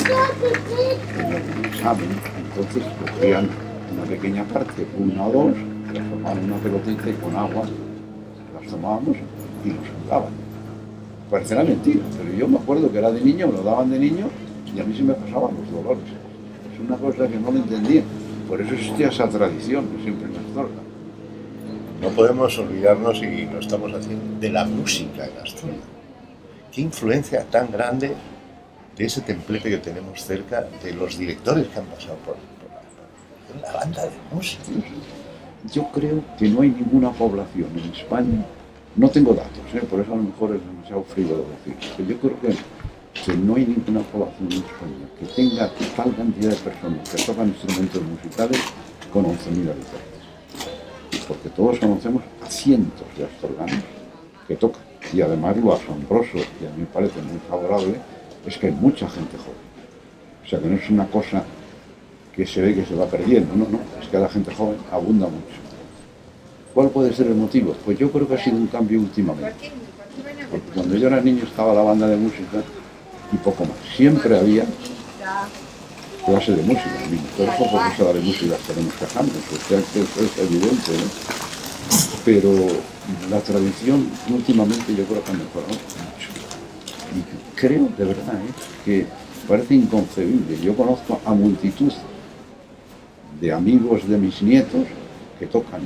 tenía algún examen, entonces cogían una pequeña parte, una o dos, transformaban en una pelotita y con agua las tomábamos y nos andaban. Parecerá mentira, pero yo me acuerdo que era de niño, me lo daban de niño y a mí se me pasaban los dolores. Es una cosa que no lo entendía. Por eso existía esa tradición que siempre en Astorga no podemos olvidarnos, y lo estamos haciendo, de la música en Asturias. Qué influencia tan grande de ese templete que tenemos cerca, de los directores que han pasado por, la, banda de música. Yo creo que no hay ninguna población en España, no tengo datos, ¿eh? por eso a lo mejor es demasiado frío decir, pero yo creo que, que no hay ninguna población en España que tenga tal cantidad de personas que tocan instrumentos musicales con 11.000 habitantes porque todos conocemos a cientos de astorganos que tocan. Y además lo asombroso, y a mí me parece muy favorable, es que hay mucha gente joven. O sea que no es una cosa que se ve que se va perdiendo, no, no, es que la gente joven abunda mucho. ¿Cuál puede ser el motivo? Pues yo creo que ha sido un cambio últimamente. Porque cuando yo era niño estaba la banda de música y poco más. Siempre había clase de música. Mi profesora de música tenemos quejarnos, o sea que es evidente, Pero la tradición últimamente yo creo que ha mejorado mucho. Y creo de verdad ¿eh? que parece inconcebible. Yo conozco a multitud de amigos de mis nietos que tocan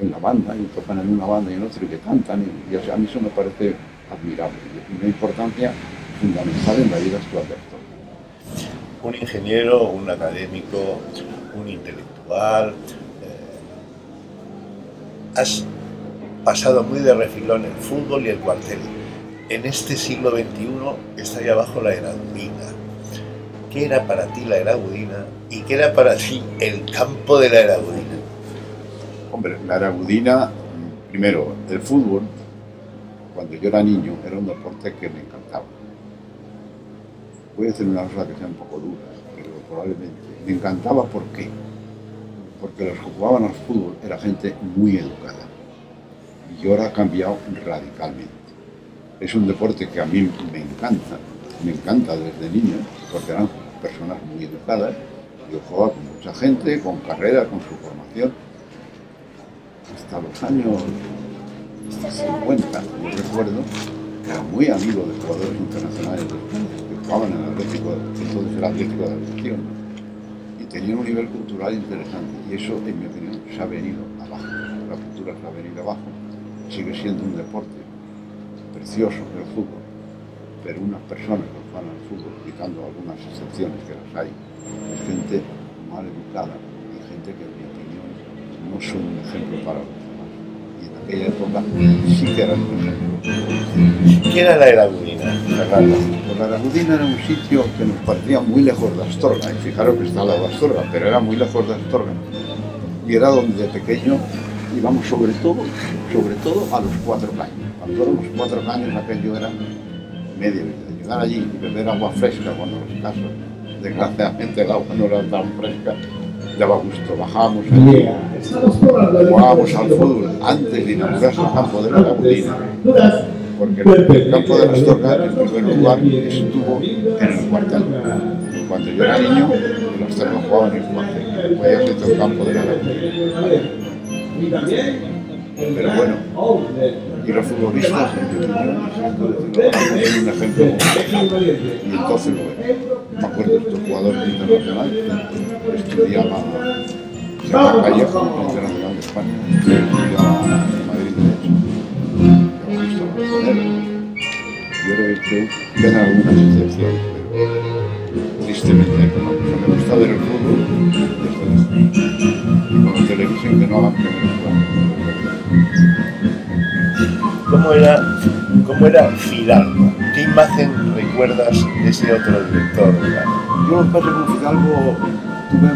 en la banda y tocan en una banda y en otra y que cantan y, a mí eso me parece admirable y una importancia fundamental en la vida actual de un ingeniero, un académico, un intelectual. Eh, has pasado muy de refilón el fútbol y el cuartel. En este siglo XXI está ya bajo la eragudina. ¿Qué era para ti la eragudina y qué era para ti el campo de la eragudina? Hombre, la eragudina, primero, el fútbol, cuando yo era niño, era un deporte que me encantaba voy a decir una cosa que sea un poco dura, pero probablemente me encantaba ¿por qué? Porque los que jugaban al fútbol era gente muy educada y ahora ha cambiado radicalmente. Es un deporte que a mí me encanta, me encanta desde niño, porque eran personas muy educadas. Yo jugaba con mucha gente, con carrera, con su formación. Hasta los años 50, yo recuerdo, era muy amigo de jugadores internacionales de España jugaban en Atlético, entonces el Atlético de la Nación, y tenían un nivel cultural interesante, y eso, en mi opinión, se ha venido abajo. La cultura se ha venido abajo, sigue siendo un deporte precioso el fútbol, pero unas personas que juegan al fútbol, quitando algunas excepciones que las hay, es gente mal educada y gente que, en mi opinión, no son un ejemplo para los aquella época sí que eran. ¿Qué era la Eragudina, Fernando? la Aragudina era un sitio que nos parecía muy lejos de Astorga, y fijaros que está al lado de Astorga, pero era muy lejos de Astorga. Y era donde de pequeño íbamos sobre todo, sobre todo a los cuatro caños. Cuando éramos cuatro caños aquello era medio de llegar allí y beber agua fresca cuando los casos, desgraciadamente el agua no era tan fresca, daba gusto, bajábamos allí, jugábamos al fútbol antes de inaugurarse el campo de la Laguna, porque el campo de las Torres, en primer lugar, estuvo en el cuartel. Cuando yo era niño, los Torres jugaban en el cuartel, después ya se el campo de la Laguna. Pero bueno, y los futbolistas, en mi opinión, es un ejemplo. Y entonces, bueno, me acuerdo de estos jugadores internacionales, estudiaba, se llama Callejo, internacional de España, estudiaba en Madrid de hecho. Yo creo que quedan algunas excepciones, pero tristemente no. Me gusta ver el fútbol desde con la televisión que no hagan primeros ¿Cómo era, cómo era Fidalgo? ¿Qué imagen recuerdas de ese otro director? Yo con Fidalgo tuve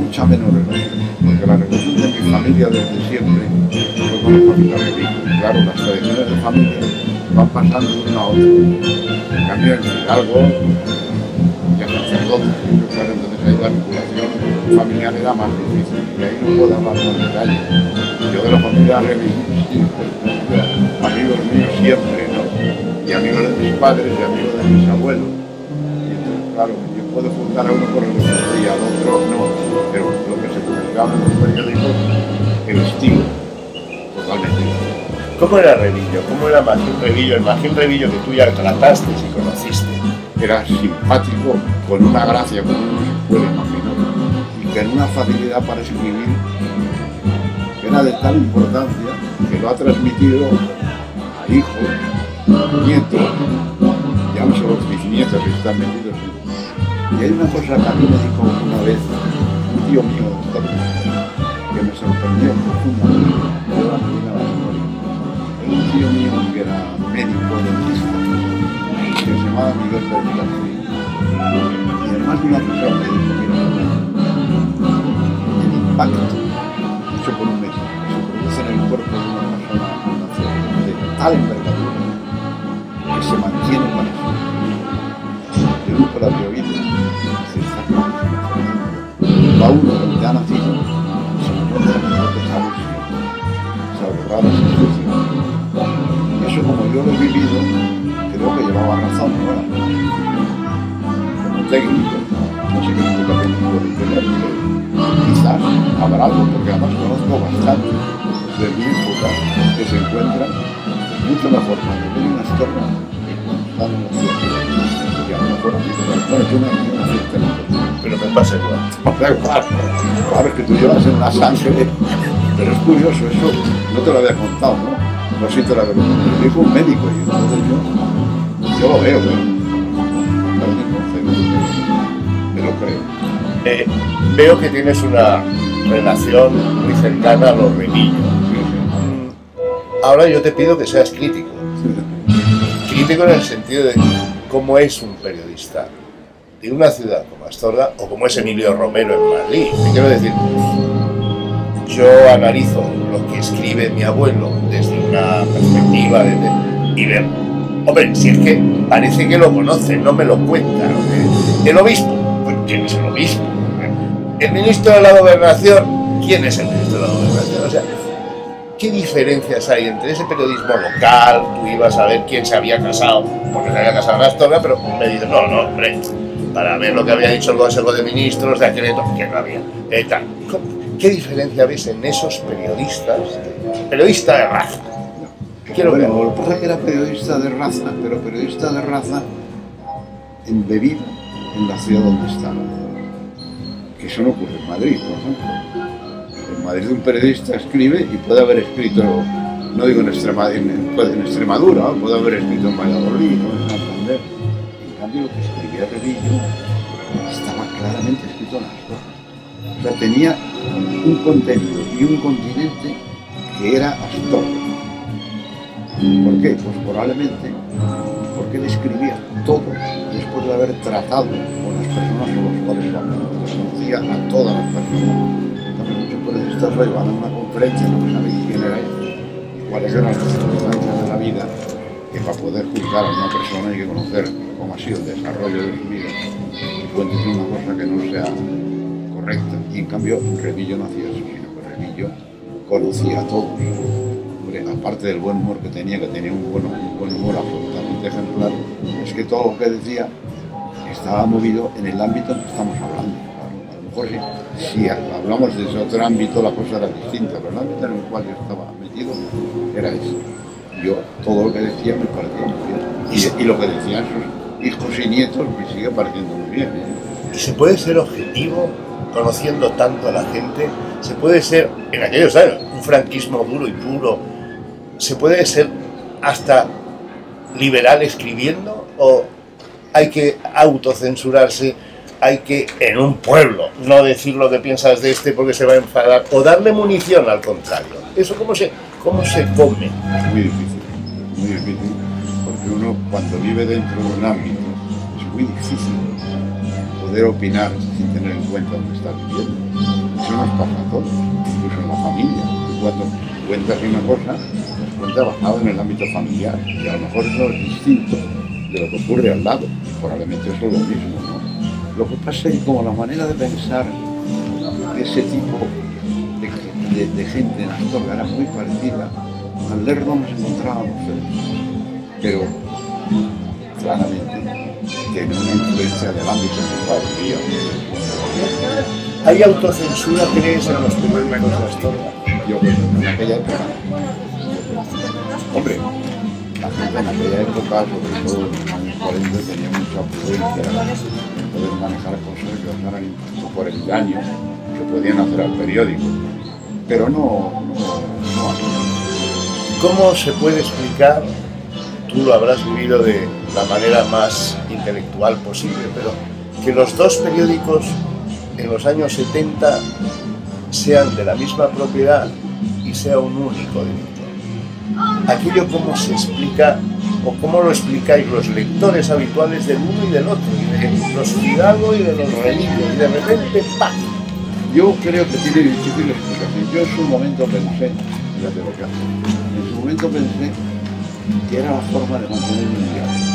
mucha relación, porque la relación de mi familia desde siempre fue con la familia Revico. Claro, las tradiciones de familia van pasando de una a otra. En cambio, en Fidalgo, ya sacerdote, claro, entonces ahí la vinculación familiar era más difícil, y ahí no puedo hablar con detalle. Yo de la familia Revico, sí, amigos míos siempre, ¿no? Y amigos de mis padres y amigos de mis abuelos. Claro, yo puedo juntar a uno por el y al otro no, pero lo que se publicaba en los periódicos, el estilo, totalmente. ¿Cómo era Revillo? ¿Cómo era Magín Revillo? El Magín Revillo que tú ya trataste y conociste. Era simpático, con una gracia como se puede imaginar, y con una facilidad para escribir que era de tal importancia que lo ha transmitido a hijos, nietos, ya no solo bisnietos que están metidos en... Y hay una cosa que a mí me dijo una vez un tío mío Unidos, que me sorprendió profundamente, yo un tío mío que era médico dentista, que se llamaba Miguel Pérez. Y además de una persona me dijo, mira, el impacto claro, es que tú llevas en la sangre, pero es curioso, eso no te lo había contado, ¿no? No sé si te lo había contado. Yo dijo un médico y entonces yo, yo lo veo, pero no me me lo creo. Eh, veo que tienes una relación muy cercana a los Revillo. Mm, Ahora yo te pido que seas crítico. Crítico en el sentido de cómo es un periodista de una ciudad como Astorga o como es Emilio Romero en Madrid. Te quiero decir, yo analizo lo que escribe mi abuelo desde una perspectiva de, y veo, hombre, si es que parece que lo conoce, no me lo cuenta. El obispo, pues ¿quién es el obispo? El ministro de la gobernación, ¿quién es el ministro de la gobernación? O sea, ¿qué diferencias hay entre ese periodismo local? Tú ibas a ver quién se había casado, porque se había casado en Astorga, pero me dices, no, no, hombre, para ver lo que había dicho el Consejo de Ministros de aquel entonces, que no había. Eh, tal. ¿Qué diferencia ves en esos periodistas, periodista de raza? Quiero bueno, ver. lo que pasa es que era periodista de raza, pero periodista de raza embebido en la ciudad donde estaba. Que eso no ocurre en Madrid, por ejemplo. En Madrid un periodista escribe y puede haber escrito, no digo en, Extrema- en- puede- en Extremadura, puede haber escrito en Valladolid o en Santander. En cambio, lo que Revillo estaba claramente escrito las cosas. O sea, tenía un contenido y un continente que era Astorga. ¿Por qué? Pues probablemente porque él escribía todo después de haber tratado con las personas con las cuales. Conocía a todas las personas. Muchos periodistas hoy van a una conferencia, no saben quién era él cuáles eran las circunstancias de la vida, que para poder juzgar a una persona hay que conocer cómo ha sido el desarrollo de su vida y cuentes una cosa que no sea correcta. Y en cambio, Revillo no hacía eso, sino que Revillo conocía a todos. Hombre, aparte del buen humor que tenía, que tenía un buen, un buen humor absolutamente ejemplar, es que todo lo que decía estaba movido en el ámbito en que estamos hablando. A lo mejor si, si hablamos de ese otro ámbito la cosa era distinta, pero el ámbito en el cual yo estaba metido era ese. Yo todo lo que decía me parecía muy bien. Y, y lo que decían sus hijos y nietos me sigue pareciendo muy bien. ¿eh? ¿Y se puede ser objetivo conociendo tanto a la gente? ¿Se puede ser, en aquellos años, un franquismo duro y puro? ¿Se puede ser hasta liberal escribiendo? ¿O hay que autocensurarse? Hay que, en un pueblo, no decir lo que piensas de este porque se va a enfadar, o darle munición al contrario. ¿Eso cómo se, cómo se come? Muy difícil, muy difícil, porque uno cuando vive dentro de un ámbito es muy difícil poder opinar sin tener en cuenta dónde está viviendo. Eso nos pasa a todos, incluso en la familia. Tú cuando cuentas una cosa, las cuentas basado en el ámbito familiar, y a lo mejor eso es distinto de lo que ocurre al lado, y probablemente eso es lo mismo. ¿no? Lo que pasa es que como la manera de pensar de ese tipo de, de- de gente en Astorga era muy parecida, al leerlo nos encontrábamos. Pero claramente tiene una influencia del ámbito vivíamos. ¿Hay autocensura, crees, en los periódicos de Astorga? Yo creo que en aquella época, hombre, la gente en aquella época, sobre todo en los años 40, tenía mucha prudencia en poder manejar cosas que incluso por el daño que podían hacer al periódico. Pero no, no, no. ¿Cómo se puede explicar, tú lo habrás vivido de la manera más intelectual posible, pero que los dos periódicos en los años 70 sean de la misma propiedad y sea un único director? Aquello cómo se explica o cómo lo explicáis los lectores habituales del uno y del otro, y de los Fidalgo y de los Remillo, y de repente. Yo creo que tiene difícil explicación. Yo en su momento pensé, lo que hace, en su momento pensé que era la forma de mantener un diálogo.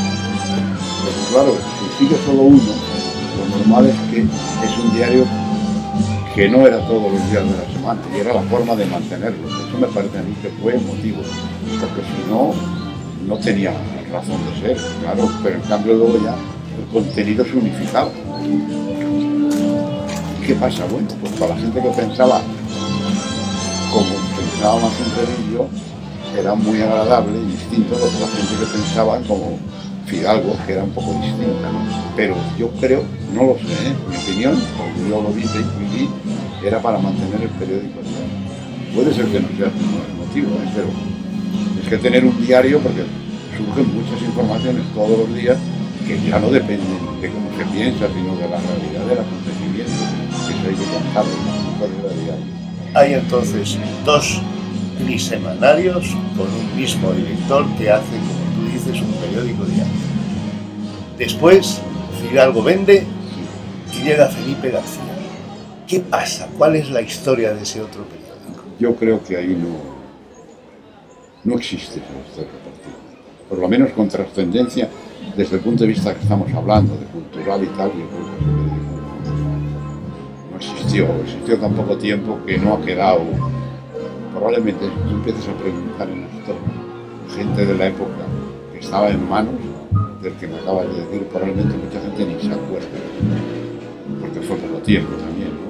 Pero claro, si sigue solo uno, lo normal es que es un diario que no era todos los días de la semana, y era la forma de mantenerlo. Eso me parece a mí que fue motivo, porque si no, no tenía razón de ser, claro, pero en cambio luego ya el contenido se unificaba. ¿Y qué pasa? Bueno, pues para la gente que pensaba como pensaba más en yo, era muy agradable y distinto que la gente que pensaba como Fidalgo, que era un poco distinta. ¿no? Pero yo creo, no lo sé, ¿eh? mi opinión, porque yo lo vi, viví, era para mantener el periódico. vivo. Puede ser que no sea el motivo, ¿eh? pero es que tener un diario, porque surgen muchas informaciones todos los días que ya no dependen de cómo se piensa, sino de la realidad acontecimiento, que eso hay entonces dos trisemanarios con un mismo director que hace, como tú dices, un periódico diario. Después, Fidalgo vende y llega Felipe García. ¿Qué pasa? ¿Cuál es la historia de ese otro periódico? Yo creo que ahí no, no existe esa historia. Por lo menos con trascendencia desde el punto de vista que estamos hablando, de cultural y tal, yo existió, tan poco tiempo que no ha quedado. Probablemente tú empiezas a preguntar en esto, gente de la época que estaba en manos del que me acabas de decir, probablemente mucha gente ni se acuerda, porque fue poco tiempo también,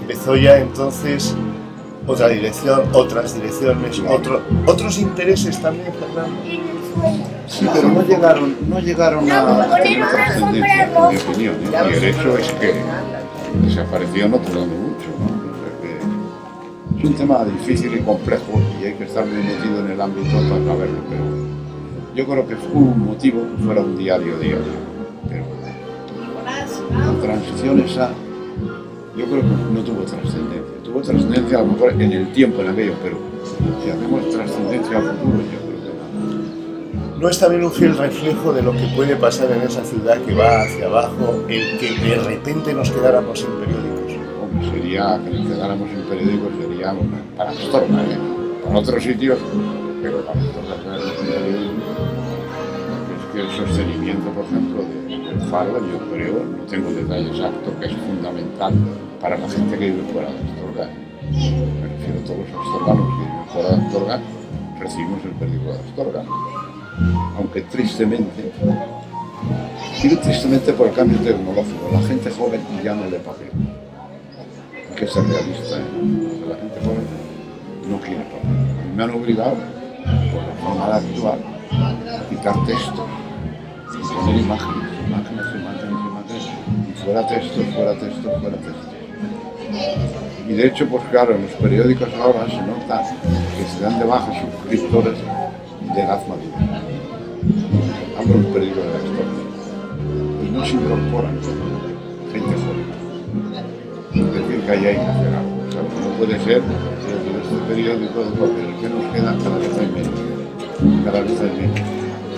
Empezó ya entonces otra dirección, otras direcciones, otro- otros intereses también, Fernando. Sí, pero no llegaron, no llegaron a tener trascendencia, en mi opinión. ¿eh? Y el hecho es que desapareció no tardando mucho. ¿no? Es un tema difícil y complejo y hay que estar muy metido en el ámbito para saberlo, pero yo creo que fue un motivo que fuera un diario diario. Pero la transición esa, yo creo que no tuvo trascendencia. Tuvo trascendencia a lo mejor en el tiempo, en aquello, pero si hacemos trascendencia al futuro, yo creo que no. ¿No es también un fiel reflejo de lo que puede pasar en esa ciudad que va hacia abajo el que de repente nos quedáramos sin periódicos? Hombre, sería que nos quedáramos sin periódicos, sería una, para Astorga, ¿eh? para otros sitios, pero para periódicos, es el sostenimiento, por ejemplo, del faro, yo creo, no tengo el detalle exacto, que es fundamental para la gente que vive fuera de Astorga. Me refiero a todos los astorganos que viven fuera de Astorga, recibimos el periódico de Astorga. Aunque tristemente, digo tristemente por el cambio tecnológico, la gente joven ya no lee papel. Hay que ser realista, ¿eh? la gente joven no quiere papel. Me han obligado, por la forma de a quitar textos y poner imágenes, imágenes, imágenes, imágenes, y fuera texto, fuera texto, fuera texto. Y de hecho, pues claro, en los periódicos ahora se nota que se dan de baja suscriptores de edad madura. Hablo un periódico de la historia. Y no se incorporan gente joven. Es decir, que hay que hacer algo. ¿sabes? No puede ser que en este periódico de papel que nos queda cada vez hay menos. Cada vez hay menos.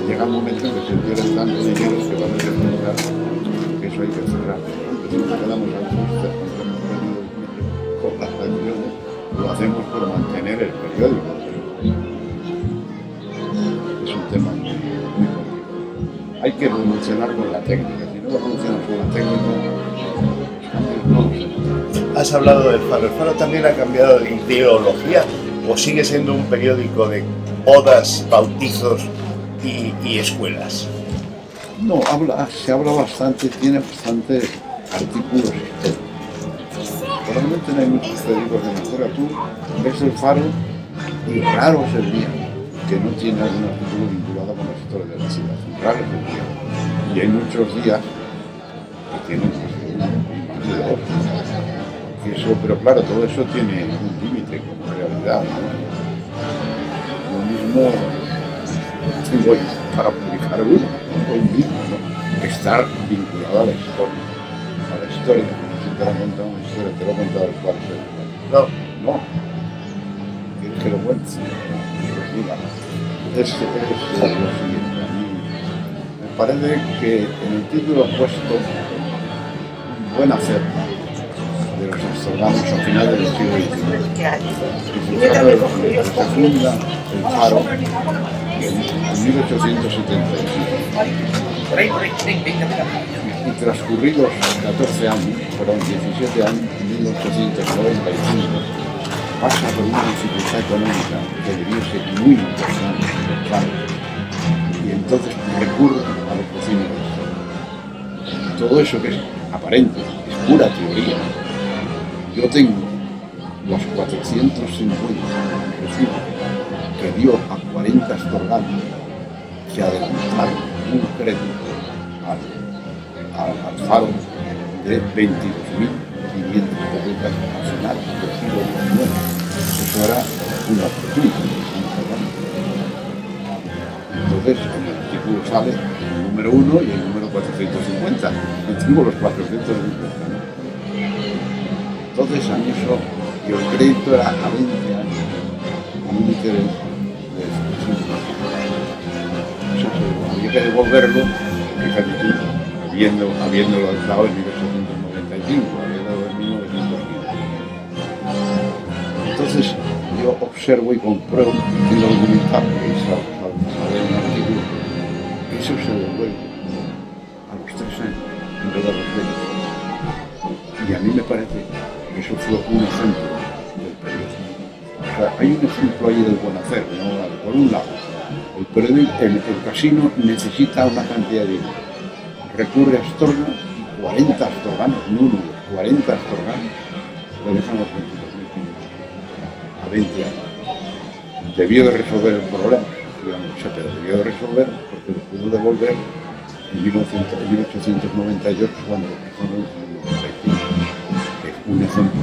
Llega un momento en que se pierden tantos dineros que van a necesitar que eso hay que cerrar. Nos quedamos altruistas, con las acciones, lo hacemos por mantener el periódico. Es un tema muy, muy complicado. Hay que evolucionar con la técnica. Si no evolucionas con la técnica, no. Has hablado del Faro. ¿El Faro también ha cambiado de ideología o sigue siendo un periódico de bodas, bautizos y, y escuelas? No, habla, se habla bastante, tiene bastantes artículos históricos. Probablemente no hay muchos periódicos de historia. Tú ves el faro y raro es el día que no tiene algún artículo vinculado con la historia de la ciudad. Raro el día. Y hay muchos días que tienen pues, más de dos. Eso, pero claro, todo eso tiene un límite como realidad. Lo mismo tengo para publicar uno, ¿no? un libro, ¿no? estar vinculado a la historia. A la historia. Te lo he contado una historia, te lo he contado el cuarto. No. No. ¿Quieres que lo cuente? Pues mira, es, es lo siguiente. A mí me parece que en el título puesto un buen hacer de los astorganos a finales del siglo XIX. Y de el faro en, en 1875. Y transcurridos 14 años, perdón, 17 años, en 1895, pasa por una dificultad económica que debió ser muy importante, claro, y entonces recurre a los Estado. Todo eso que es aparente, es pura teoría. Yo tengo los 450 recibos que dio a 40 astorganos que adelantaron un crédito al, al, al faro de 22.500 pesetas al final del siglo XIX. Eso era una fortuna. Entonces, en el artículo sale el número 1 y el número 450. Yo tengo los 450. ¿no? Entonces, a mí eso, y el crédito era a 20 años, con un interés de 5%. Eso se- había que devolverlo, fíjate tú, habiendo, habiéndolo dado en 1895, había dado en 1915. Entonces, yo observo y compruebo, y lo documentado, que sale en un artículo, que eso se devuelve a los tres años, en vez de los 20. Y a mí me parece que eso fue un ejemplo del periodismo. Hay un ejemplo ahí del buen hacer, ¿no? Por un lado, el, el, el casino necesita una cantidad de dinero. Recurre a Astorga y 40 astorganos, no uno, 40 astorganos, le dejan los 22.500 a 20 años. Debió de resolver el problema, digamos, pero debió de resolver porque lo pudo devolver en 1900 en 1898 cuando lo en el 95 que es un ejemplo.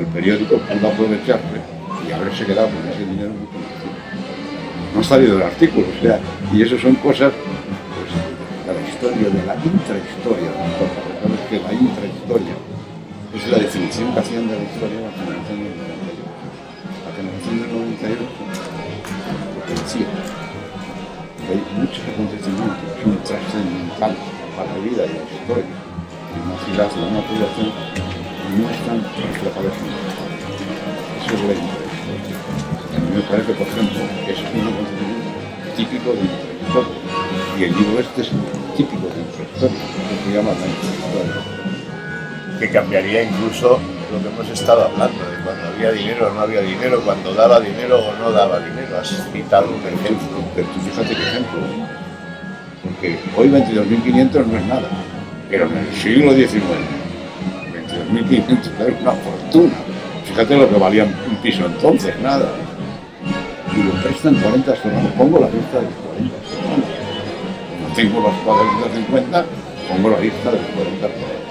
El periódico pudo aprovecharse y haberse quedado con ese dinero. No ha salido el artículo, o sea, y eso son cosas pues, de la historia, de la intrahistoria de la que la intrahistoria es la definición que hacían de la historia la generación del 98. La generación del 98 lo que decía, que hay muchos acontecimientos que son trascendentales para la vida y la historia de una ciudad o de una población y no están reflejados en la historia. Eso es la intrahistoria. A mí me parece, por ejemplo, que es un acontecimiento típico de intrahistoria. Y el libro este es típico de infrahistoria, que se llama la. Que cambiaría incluso lo que hemos estado hablando, de cuando había dinero o no había dinero, cuando daba dinero o no daba dinero. Has citado un ejemplo. Pero tú fíjate qué ejemplo. Porque hoy 22.500 no es nada, pero en el siglo XIX, 22.500 es una fortuna. Fíjate lo que valía un piso entonces, nada. Y lo prestan 40 semanas. Pongo la lista de los 40 semanas. Tengo los cuadros de 50, pongo la lista de los 40 semanas.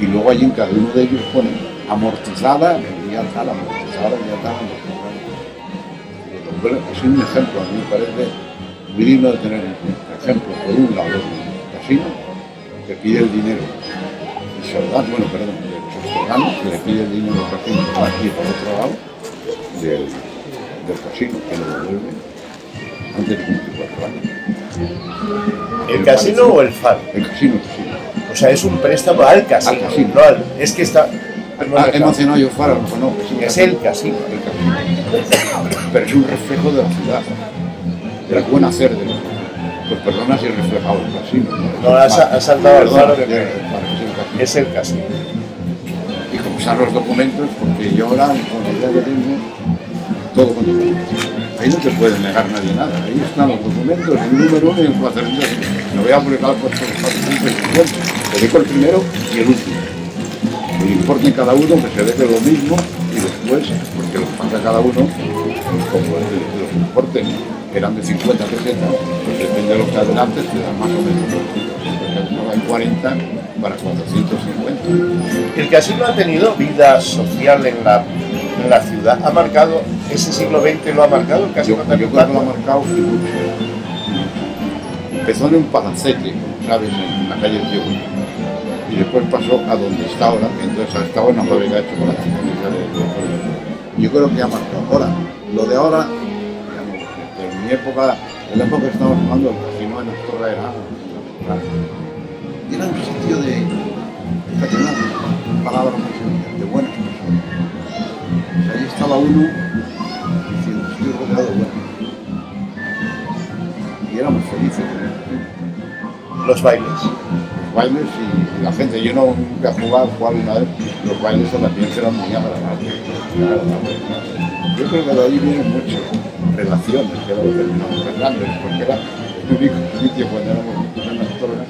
Y luego allí en cada uno de ellos ponen amortizada, ya tal, amortizada, ya tal, amortizada. Pero Es un ejemplo, a mí me parece muy digno de tener en. Ejemplo, por un lado, el casino, que pide el dinero. Y Sordán, bueno, perdón, de los Sordán, que le pide el dinero al casino. Aquí, por otro lado, del, del casino, que lo devuelve antes de cumplir cuatro años. ¿El casino o el FAR? El casino, el. O sea, es un préstamo al casino, Al casino. no al- Es que está... Ah, he mencionado yo Faro, no, no, es, el casino. el casino. Pero es un reflejo de la ciudad, del buen hacer de la ciudad. Pues perdona si he reflejado el casino. No, has- has saltado al Perdona, Faro que- el es el casino. Es el casino. Y como están los documentos, porque yo ahora, con la idea que tengo, todo con documentos. No te puede negar nadie nada. Ahí están los documentos, el número uno y el 400. Lo voy a publicar por 450. Te dejo el primero y el último. El importe cada uno, que se deje lo mismo y después, porque los paga cada uno, como los importes eran de 50 pesetas, pues depende de lo que adelantes, te dan más o menos. Uno hay 40 para 450. El casino ha tenido vida social en la, en la ciudad. Ha marcado, ese siglo XX lo ha marcado el Yo, yo creo que lo ha marcado. Empezó en un palacete, ¿sabes? En la calle Diego. Y después pasó a donde está ahora, entonces estaba en una fábrica de chocolate. que sale de. Yo creo que ha marcado. Ahora, lo de ahora, digamos, en mi época, en la época que estamos hablando, el casino en Astorga era, era un sitio de, fíjate, una palabra muy de buenas personas. O sea, ahí estaba uno de y éramos felices casino. Los bailes. Los bailes y la gente, yo no nunca he jugado, jugado una vez, los bailes también eran muy agradables. muy agradables. Yo creo que de ahí vienen muchas relaciones que luego terminamos grandes, porque era el único sitio cuando éramos en las torres,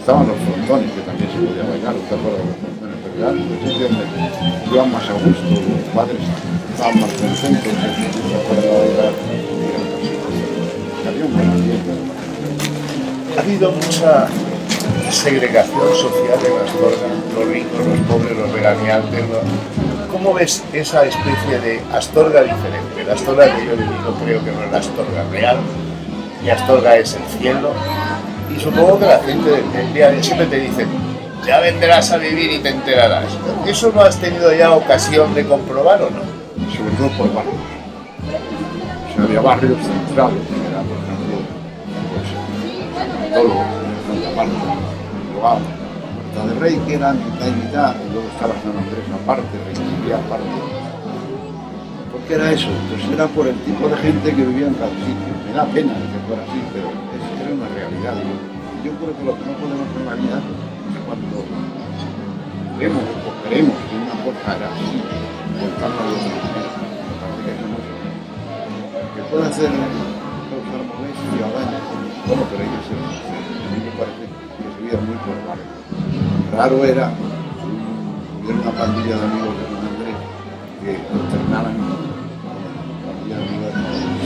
estaban los frontones, que también se podía bailar, ¿te acuerdas de los frontones? Pero era el sitio donde iban más a gusto, los padres Ha habido mucha segregación social en Astorga, los ricos, los pobres, los veraneantes. ¿Cómo ves esa especie de Astorga diferente? La Astorga que yo he vivido creo que no es la Astorga real, y Astorga es el cielo. Y supongo que la gente del día siempre te dice, ya vendrás a vivir y te enterarás. ¿Eso no has tenido ya ocasión de comprobar o no? Sobre todo por barrios. O sea, había barrios centrales, que era, por ejemplo, pues, Tolo, Santa Marta, luego Puerta del Rey, que eran mitad y mitad, y luego estaba San Andrés aparte, Requilía aparte. ¿Por qué era eso? Pues era por el tipo de gente que vivía en cada sitio. Me da pena que fuera así, pero es- era una realidad. Yo, creo que lo que no podemos en es cuando vemos o creemos que una cosa era así, de manera. Me parece que o daño, bueno, pero ellos. A me parece que se veía muy por. Raro era una pandilla de amigos de San Andrés que alternaran pandilla de amigos.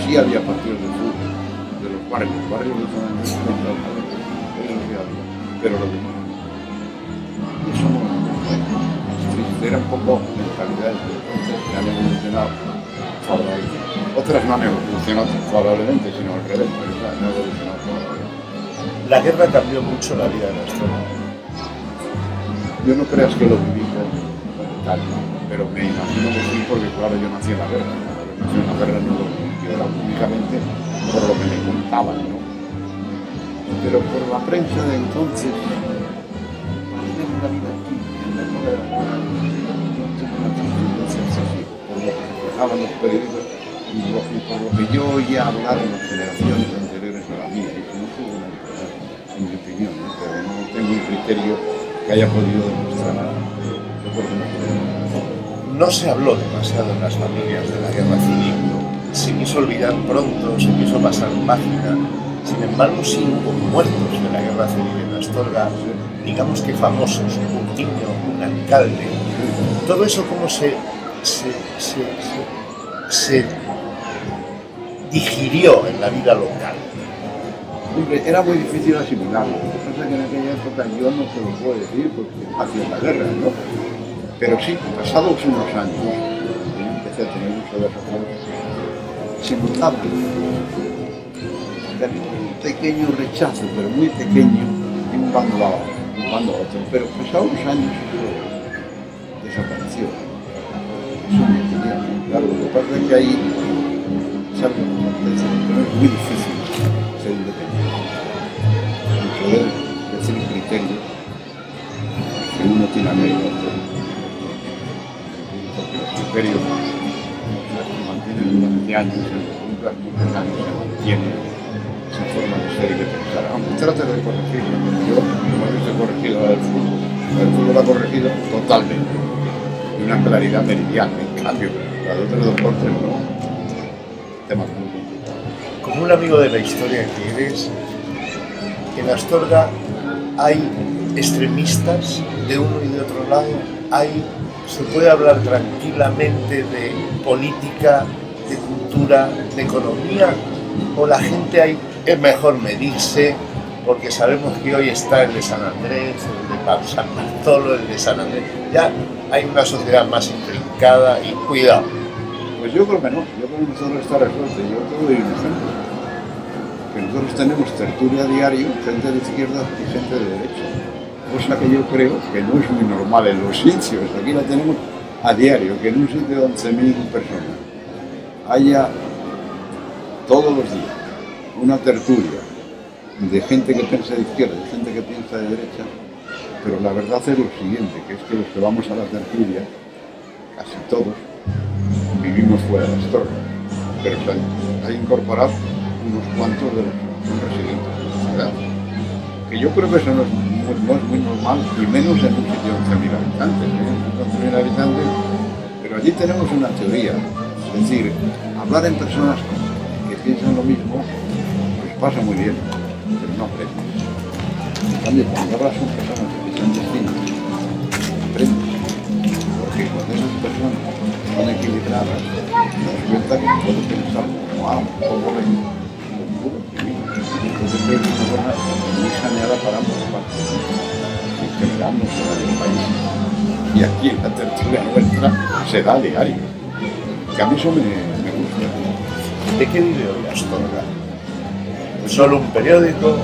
Sí había partidos de de los barrios, los barrios de San Andrés los pero lo demás eso no era un poco mentalidades de entonces que han evolucionado favorablemente. Otras no han evolucionado favorablemente, sino al revés, pero no ha evolucionado favorablemente. La guerra cambió mucho la vida de Astorga. Yo no creas que lo viví con, detalle, pero me imagino que sí, porque claro, yo nací en la guerra. Yo nací en la guerra no lo viví, yo era únicamente por lo que me contaban, ¿no? Pero por la prensa de entonces, la vida aquí, en la reflejaban los periódicos por lo que yo oía hablar en las generaciones anteriores a la mía, y no tuvo criterio que haya podido demostrar. No se habló demasiado en las familias de la guerra civil, se quiso olvidar pronto, se quiso pasar página. Sin embargo, sí hubo muertos de la guerra civil en Astorga, digamos que famosos, un niño, un alcalde. Todo eso como se, se, se, se digirió en la vida local. Era muy difícil asimilarlo. Lo que en aquella época yo no te lo puedo decir porque hacía la guerra, ¿no? Pero sí, pasados unos años, yo empecé a tener mucho de razón, se notaba un pequeño rechazo, pero muy pequeño, de un bando a un bando a otro. Pero pasados unos años desapareció. Eso me claro. Lo que pasa es que ahí. Pero es muy difícil ser independiente. Y poder decir un criterio que uno tiene a medio porque los criterios se mantienen durante años, muchos años se mantiene esa forma de ser y de pensar. Aunque trate de corregirlo, yo no he corregido el fútbol. El fútbol ha corregido totalmente, de una claridad meridiana. En cambio, la de otros deportes no. Temas muy. Como un amigo de la historia que eres, en Astorga hay extremistas de uno y de otro lado, hay se puede hablar tranquilamente de política, de cultura, de economía, o la gente hay, es mejor medirse, porque sabemos que hoy está el de San Andrés, el de San Bartolo, el de San Andrés, ya hay una sociedad más intrincada y cuidado. Pues yo creo que no, yo creo que nosotros está resuelto, yo te doy un ejemplo, que nosotros tenemos tertulia diario, gente de izquierda y gente de derecha cosa que yo creo que no es muy normal en los sitios. Aquí la tenemos a diario, que en un sitio de 11.000 personas haya todos los días una tertulia de gente que piensa de izquierda, de gente que piensa de derecha, pero la verdad es lo siguiente, que es que los que vamos a la tertulia, casi todos, vivimos fuera de las torres, pero se han incorporado unos cuantos de los residentes de la ciudad. Que yo creo que eso no es no es muy normal, y menos en un sitio de 11.000 habitantes, ¿eh? 11.000 habitantes, pero allí tenemos una teoría, es decir, hablar en personas que piensan lo mismo, pues pasa muy bien, pero no aprendes. En cambio, cuando hablas con personas distinto, aprendes, porque cuando esas personas son equilibradas, das cuenta que como A, como B, como B, entonces creo que es una forma muy saneada para ambos partes. En general no se da del país. Y aquí en la tertulia nuestra se da diario. Que a mí eso me, me gusta. ¿De qué vive hoy Astorga? Solo un periódico,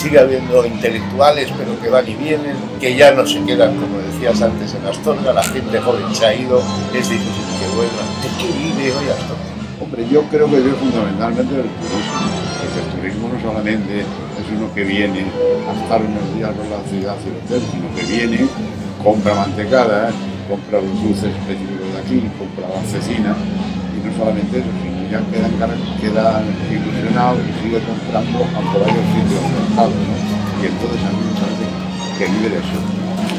sigue habiendo intelectuales, pero que van y vienen, que ya no se quedan, como decías antes, en Astorga, la gente joven se ha ido, es difícil que vuelvan. ¿De qué vive hoy Astorga? Hombre, yo creo que vive fundamentalmente del turismo porque el turismo no solamente es uno que viene a estar unos días en la ciudad y el hotel, sino que viene, compra mantecada, compra los dulces específicos de aquí, compra la cecina, y no solamente eso, sino ya quedan, quedan ilusionados y sigue comprando a por varios sitios mercados, ¿no? Y entonces a mí me parece que vive de eso.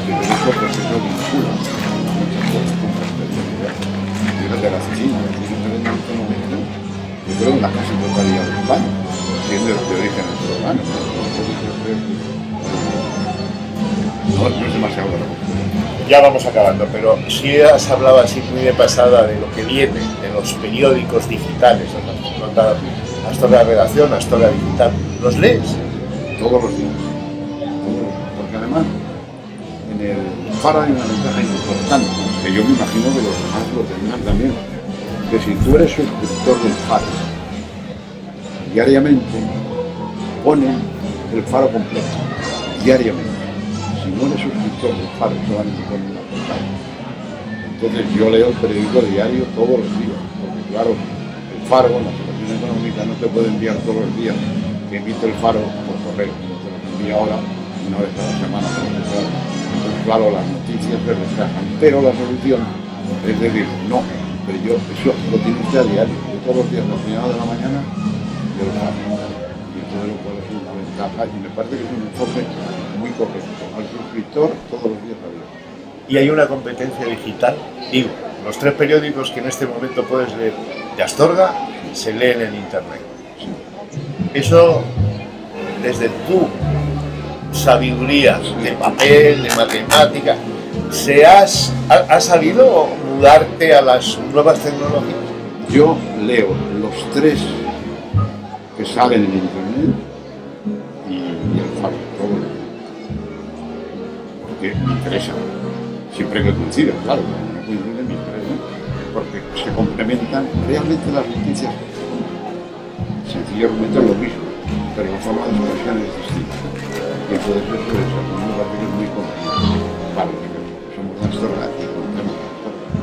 Vive de eso porque eso vincula muchas cosas especialidad. Vive de la cecina, la cecina se vende en este momento, yo creo en la casi totalidad de España siendo de origen romano. No, no es demasiado largo. Ya vamos acabando, pero si has hablado así muy de pasada de lo que viene de los periódicos digitales, hasta la redacción, hasta la digital, ¿los lees? Todos los días. Porque además, en el Faro hay una ventaja importante, que yo me imagino que los demás lo tendrán también, que si tú eres suscriptor del Faro, diariamente ponen el faro completo, diariamente. Si no eres suscriptor del faro, solamente ponen la portada. Entonces yo leo el periódico diario todos los días, porque claro, el faro, la situación económica no te puede enviar todos los días que emite el faro por correo, no te lo envía ahora una vez a la semana. Entonces claro, las noticias se pero la solución es decir, no, pero yo eso lo tiene a diario, yo todos los días, a la primera de la mañana, y entonces lo cual es una ventaja y me parece que es un enfoque muy correcto. Al suscriptor todos los días abierto. Y hay una competencia digital. Digo, los tres periódicos que en este momento puedes leer de Astorga se leen en Internet. Eso, desde tu sabiduría de papel, de matemática, ¿se has, ha- has sabido mudarte a las nuevas tecnologías? Yo leo los tres que salen en internet Porque me interesa. Siempre que coincide, claro, no coincide me interesa. Porque se complementan realmente las noticias. Sencillamente lo mismo, pero la forma de expresión es distinta. Y entonces eso es que es muy conveniente para los que somos Astorga y conocemos Astorga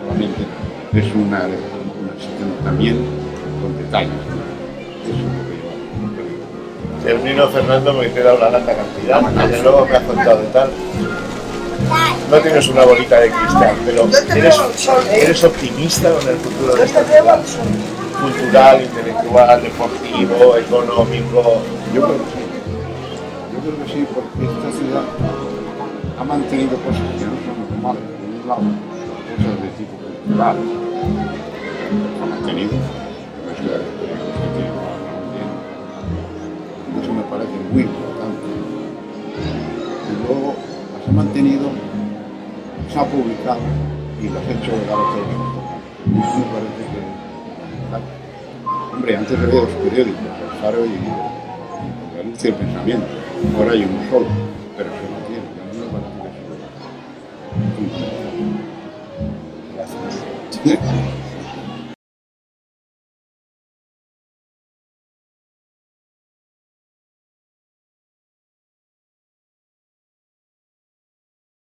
solamente es una, sección también con detalles. ¿no? Eso es lo que hago. Termino, Fernando, he dado la lata cantidad. Desde luego me has contado de tal. No tienes una bolita de cristal, pero eres, eres optimista con el futuro de esta ciudad. Cultural, intelectual, deportivo, económico. Yo creo que sí. Yo creo que sí, porque esta ciudad ha mantenido cosas que no son normales. Por un lado, cosas de tipo cultural. Ha mantenido. Parece muy importante. Y luego las ha mantenido, las ha publicado y las ha hecho llegar a me parece que. Hombre, antes había dos periódicos, el Faro y la Luz y el Pensamiento. Ahora hay uno solo, pero se mantiene. A mí me parece que es fundamental. Gracias.